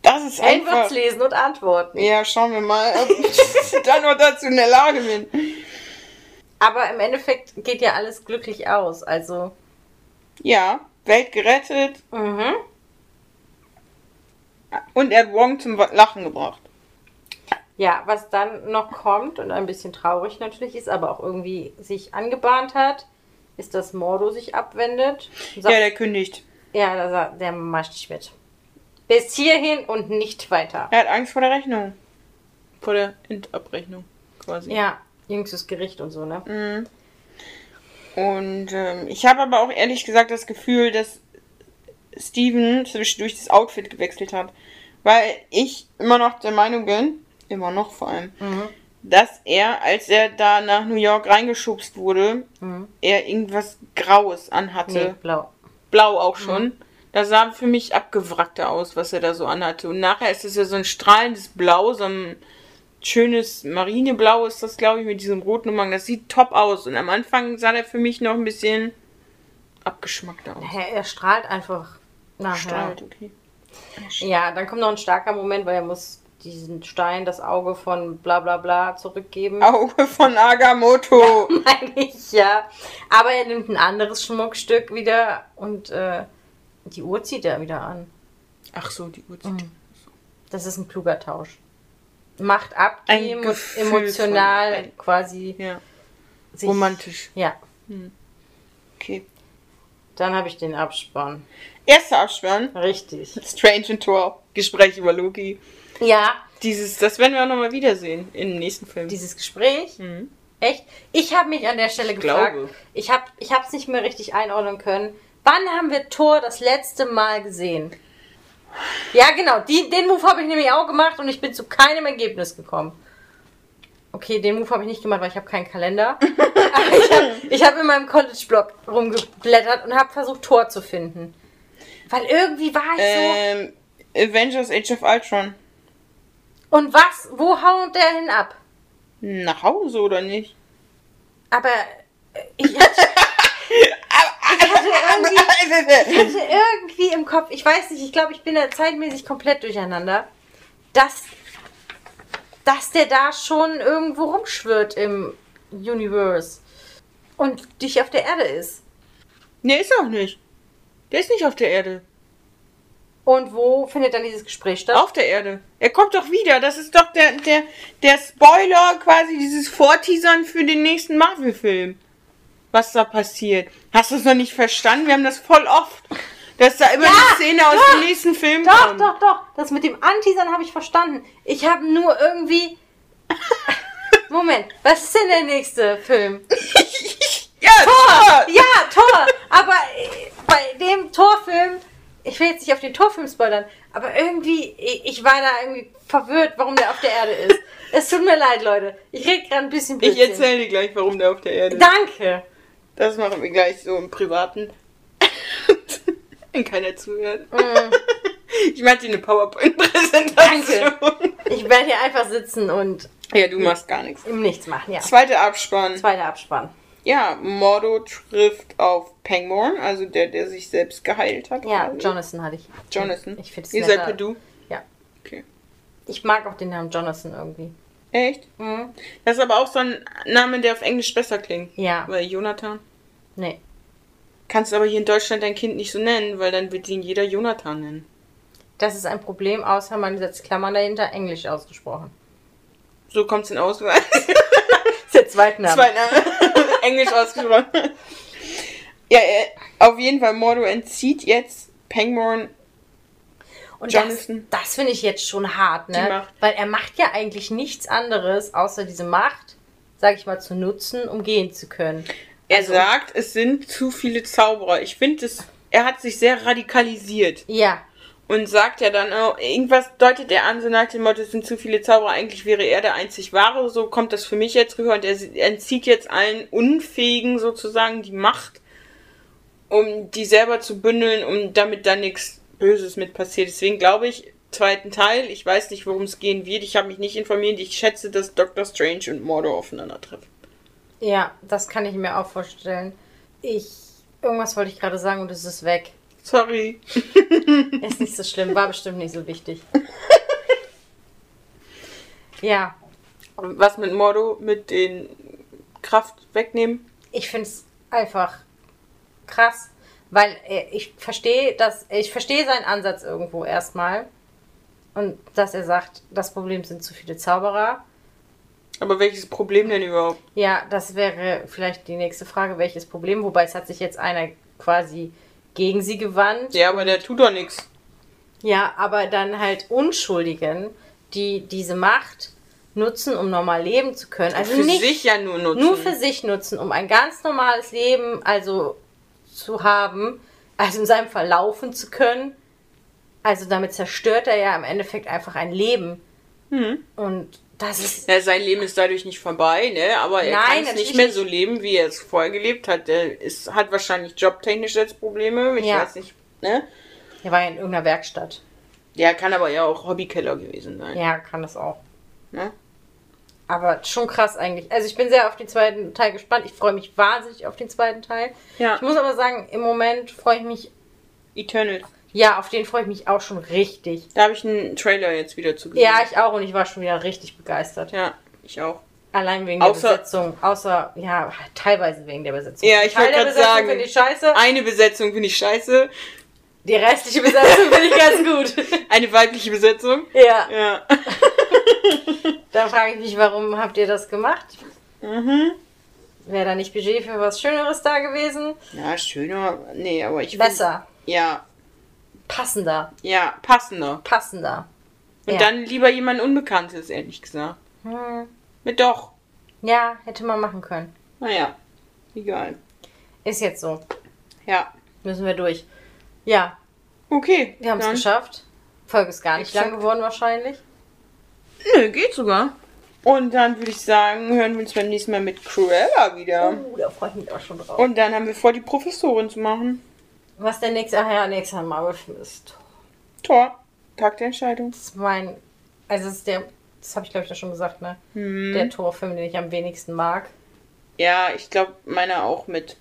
Das ist einfach. Einfach lesen und antworten. Ja, schauen wir mal, ob ich dann noch dazu in der Lage bin. Aber im Endeffekt geht ja alles glücklich aus. Also, Ja, Welt gerettet mhm. und er hat Wong zum Lachen gebracht. ja, was dann noch kommt und ein bisschen traurig natürlich ist, aber auch irgendwie sich angebahnt hat, ist, dass Mordo sich abwendet. Sagt, Ja, der kündigt. ja, der, der macht nicht mit. Bis hierhin und nicht weiter. Er hat Angst vor der Rechnung. Vor der Endabrechnung, quasi. Ja, jüngstes Gericht und so, ne? Mhm. Und ähm, ich habe aber auch ehrlich gesagt das Gefühl, dass Steven zwischendurch das Outfit gewechselt hat. Weil ich immer noch der Meinung bin, immer noch vor allem, Mhm. dass er, als er da nach New York reingeschubst wurde, Mhm. er irgendwas Graues anhatte. Nee, blau. Blau auch schon. Das sah für mich abgewrackter aus, was er da so anhatte. Und nachher ist es ja so ein strahlendes Blau, so ein schönes Marineblau ist das, glaube ich, mit diesem roten Umhang. Das sieht top aus. Und am Anfang sah der für mich noch ein bisschen abgeschmackter aus. Hä, er strahlt einfach nachher. Strahlt, okay. Ja, dann kommt noch ein starker Moment, weil er muss diesen Stein, das Auge von bla bla bla zurückgeben. Auge von Agamotto. Meine ich, ja. Aber er nimmt ein anderes Schmuckstück wieder und äh, die Uhr zieht er wieder an. Ach so, die Uhr. Mhm. Das ist ein kluger Tausch. Macht ab, emotional von- ein- quasi Ja, sich, romantisch. Ja, Okay. dann habe ich den Abspann. Erster Abspann. Richtig. Strange and Tor. Gespräch über Loki. Ja, Dieses, das werden wir auch nochmal wiedersehen im nächsten Film. dieses Gespräch. Mhm. Echt? Ich habe mich an der Stelle Ich gefragt. glaube. Ich habe ich es nicht mehr richtig einordnen können. Wann haben wir Thor das letzte Mal gesehen? Ja, genau. Die, den Move habe ich nämlich auch gemacht und ich bin zu keinem Ergebnis gekommen. Okay, den Move habe ich nicht gemacht, weil ich habe keinen Kalender. Aber ich habe hab in meinem College-Blog rumgeblättert und habe versucht, Thor zu finden. Weil irgendwie war ich Ähm, Avengers Age of Ultron. so. Und was? Wo haut der hin ab? Nach Hause oder nicht? Aber äh, ich hatte, ich hatte irgendwie. Ich hatte irgendwie im Kopf, ich weiß nicht, ich glaube, ich bin da zeitmäßig komplett durcheinander, dass, dass der da schon irgendwo rumschwirrt im Universe und dich auf der Erde ist. nee, ist er auch nicht. Der ist nicht auf der Erde. Und wo findet dann dieses Gespräch statt? Auf der Erde. Er kommt doch wieder. Das ist doch der, der, der Spoiler, quasi dieses Vorteasern für den nächsten Marvel-Film. Was da passiert. Hast du es noch nicht verstanden? Wir haben das voll oft. Dass da immer Ja, eine Szene aus doch, dem nächsten Film Doch, kommt. doch, doch. Das mit dem Anteasern habe ich verstanden. Ich habe nur irgendwie. Moment, was ist denn der nächste Film? Ja, Tor! Tor! Ja, Tor! Aber äh, bei dem Torfilm, ich will jetzt nicht auf den Torfilm spoilern, aber irgendwie, ich, ich war da irgendwie verwirrt, warum der auf der Erde ist. Es tut mir leid, Leute. Ich rede gerade ein bisschen Ich Blödsinn. erzähle dir gleich, warum der auf der Erde ist. Danke. Das machen wir gleich so im Privaten. Wenn keiner zuhört. Mm. Ich mache dir eine PowerPoint-Präsentation. Ich werde hier einfach sitzen und Ja, du machst gar nichts. im Nichts machen, ja. Zweiter Abspann. Zweiter Abspann. Ja, Mordo trifft auf Pangborn, also der, der sich selbst geheilt hat. Ja, quasi. Jonathan hatte ich. Jonathan. Ich finde es Ihr seid netter. per Du? Ja. Okay. Ich mag auch den Namen Jonathan irgendwie. Echt? Mhm. Das ist aber auch so ein Name, der auf Englisch besser klingt. Ja. Weil Jonathan. Nee. Kannst aber hier in Deutschland dein Kind nicht so nennen, weil dann wird ihn jeder Jonathan nennen. Das ist ein Problem, außer man setzt Klammern dahinter, Englisch ausgesprochen. So kommt es in Auswahl. Das ist der Zweitname. Zwei Namen. Englisch ausgesprochen. Ja, äh, auf jeden Fall, Mordo entzieht jetzt Pangborn. Und das, Jonathan. das finde ich jetzt schon hart, ne? Weil er macht ja eigentlich nichts anderes, außer diese Macht, sag ich mal, zu nutzen, um gehen zu können. Er Also- sagt, es sind zu viele Zauberer. Ich finde es, er hat sich sehr radikalisiert. Ja, Und sagt ja dann, oh, irgendwas deutet er an, so nach dem Motto, es sind zu viele Zauberer, eigentlich wäre er der einzig wahre, so kommt das für mich jetzt rüber und er entzieht jetzt allen Unfähigen sozusagen die Macht, um die selber zu bündeln, um damit dann nichts Böses mit passiert. Deswegen glaube ich, zweiten Teil, ich weiß nicht, worum es gehen wird, ich habe mich nicht informiert, ich schätze, dass Doctor Strange und Mordor aufeinandertreffen. Ja, das kann ich mir auch vorstellen. Ich, irgendwas wollte ich gerade sagen und es ist weg. Sorry. Ist nicht so schlimm, war bestimmt nicht so wichtig. Ja, Was mit Mordor, mit den Kraft wegnehmen? ich finde es einfach krass, weil äh, ich verstehe, dass ich verstehe seinen Ansatz irgendwo erstmal und dass er sagt, das Problem sind zu viele Zauberer. Aber welches Problem denn überhaupt? Ja, das wäre vielleicht die nächste Frage, welches Problem, wobei es hat sich jetzt einer quasi gegen sie gewandt. Ja, aber der tut doch nichts. Ja, aber dann halt Unschuldigen, die diese Macht nutzen, um normal leben zu können. Also für nicht sich ja nur nutzen. nur für sich nutzen, um ein ganz normales Leben also zu haben, also in seinem Fall laufen zu können. Also damit zerstört er ja im Endeffekt einfach ein Leben. Mhm. Und das ist Ja, sein Leben ist dadurch nicht vorbei, ne? Aber er kann es nicht mehr so leben, wie er es vorher gelebt hat. Er ist, hat wahrscheinlich jobtechnisch jetzt Probleme. Ich Ja. weiß nicht, ne? er war ja in irgendeiner Werkstatt. Der kann aber ja auch Hobbykeller gewesen sein. Ja, kann das auch. Ne? Aber schon krass eigentlich. Also ich bin sehr auf den zweiten Teil gespannt. Ich freue mich wahnsinnig auf den zweiten Teil. Ja. Ich muss aber sagen, im Moment freue ich mich, Eternal. Ja, auf den freue ich mich auch schon richtig. Da habe ich einen Trailer jetzt wieder zu gesehen. Ja, ich auch und ich war schon wieder richtig begeistert. Ja, ich auch. Allein wegen Außer- der Besetzung. Außer, ja, teilweise wegen der Besetzung. Ja, ich wollte gerade Besetzung sagen- finde ich scheiße. Eine Besetzung finde ich scheiße. Die restliche Besetzung finde ich ganz gut. Eine weibliche Besetzung. ja, Ja. da frage ich mich, warum habt ihr das gemacht? Mhm. Wäre da nicht Budget für was Schöneres da gewesen? Ja, schöner. Nee, aber ich. find- Besser. Ja, Passender. ja, passender. Passender. Und Ja. dann lieber jemand Unbekanntes, ehrlich gesagt. Hm. Mit doch. Ja, hätte man machen können. Naja, egal. Ist jetzt so. Ja. Müssen wir durch. Ja, Okay. wir haben es geschafft. Folge ist gar nicht lang geworden wahrscheinlich. Nö, geht sogar. Und dann würde ich sagen, hören wir uns beim nächsten Mal mit Cruella wieder. Oh, da freue ich mich auch schon drauf. Und dann haben wir vor, die Professorin zu machen. Was der nächste, ach ja, nächster Marvel-Film ist. Tor. Tag der Entscheidung. Das ist mein, also das ist der, das habe ich glaube ich ja schon gesagt, ne? Hm. Der Torfilm, den ich am wenigsten mag. Ja, ich glaube, meiner auch mit.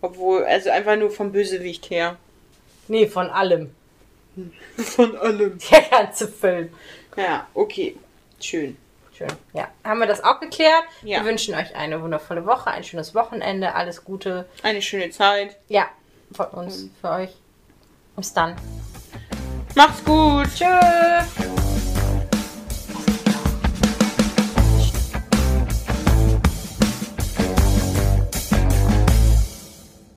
Obwohl, also einfach nur vom Bösewicht her. Nee, von allem. Von allem. Der ganze Film. Ja, okay. Schön. Schön. Ja, haben wir das auch geklärt? Ja. Wir wünschen euch eine wundervolle Woche, ein schönes Wochenende, alles Gute. Eine schöne Zeit. Ja, von uns, für euch. Bis dann. Macht's gut. Tschüss.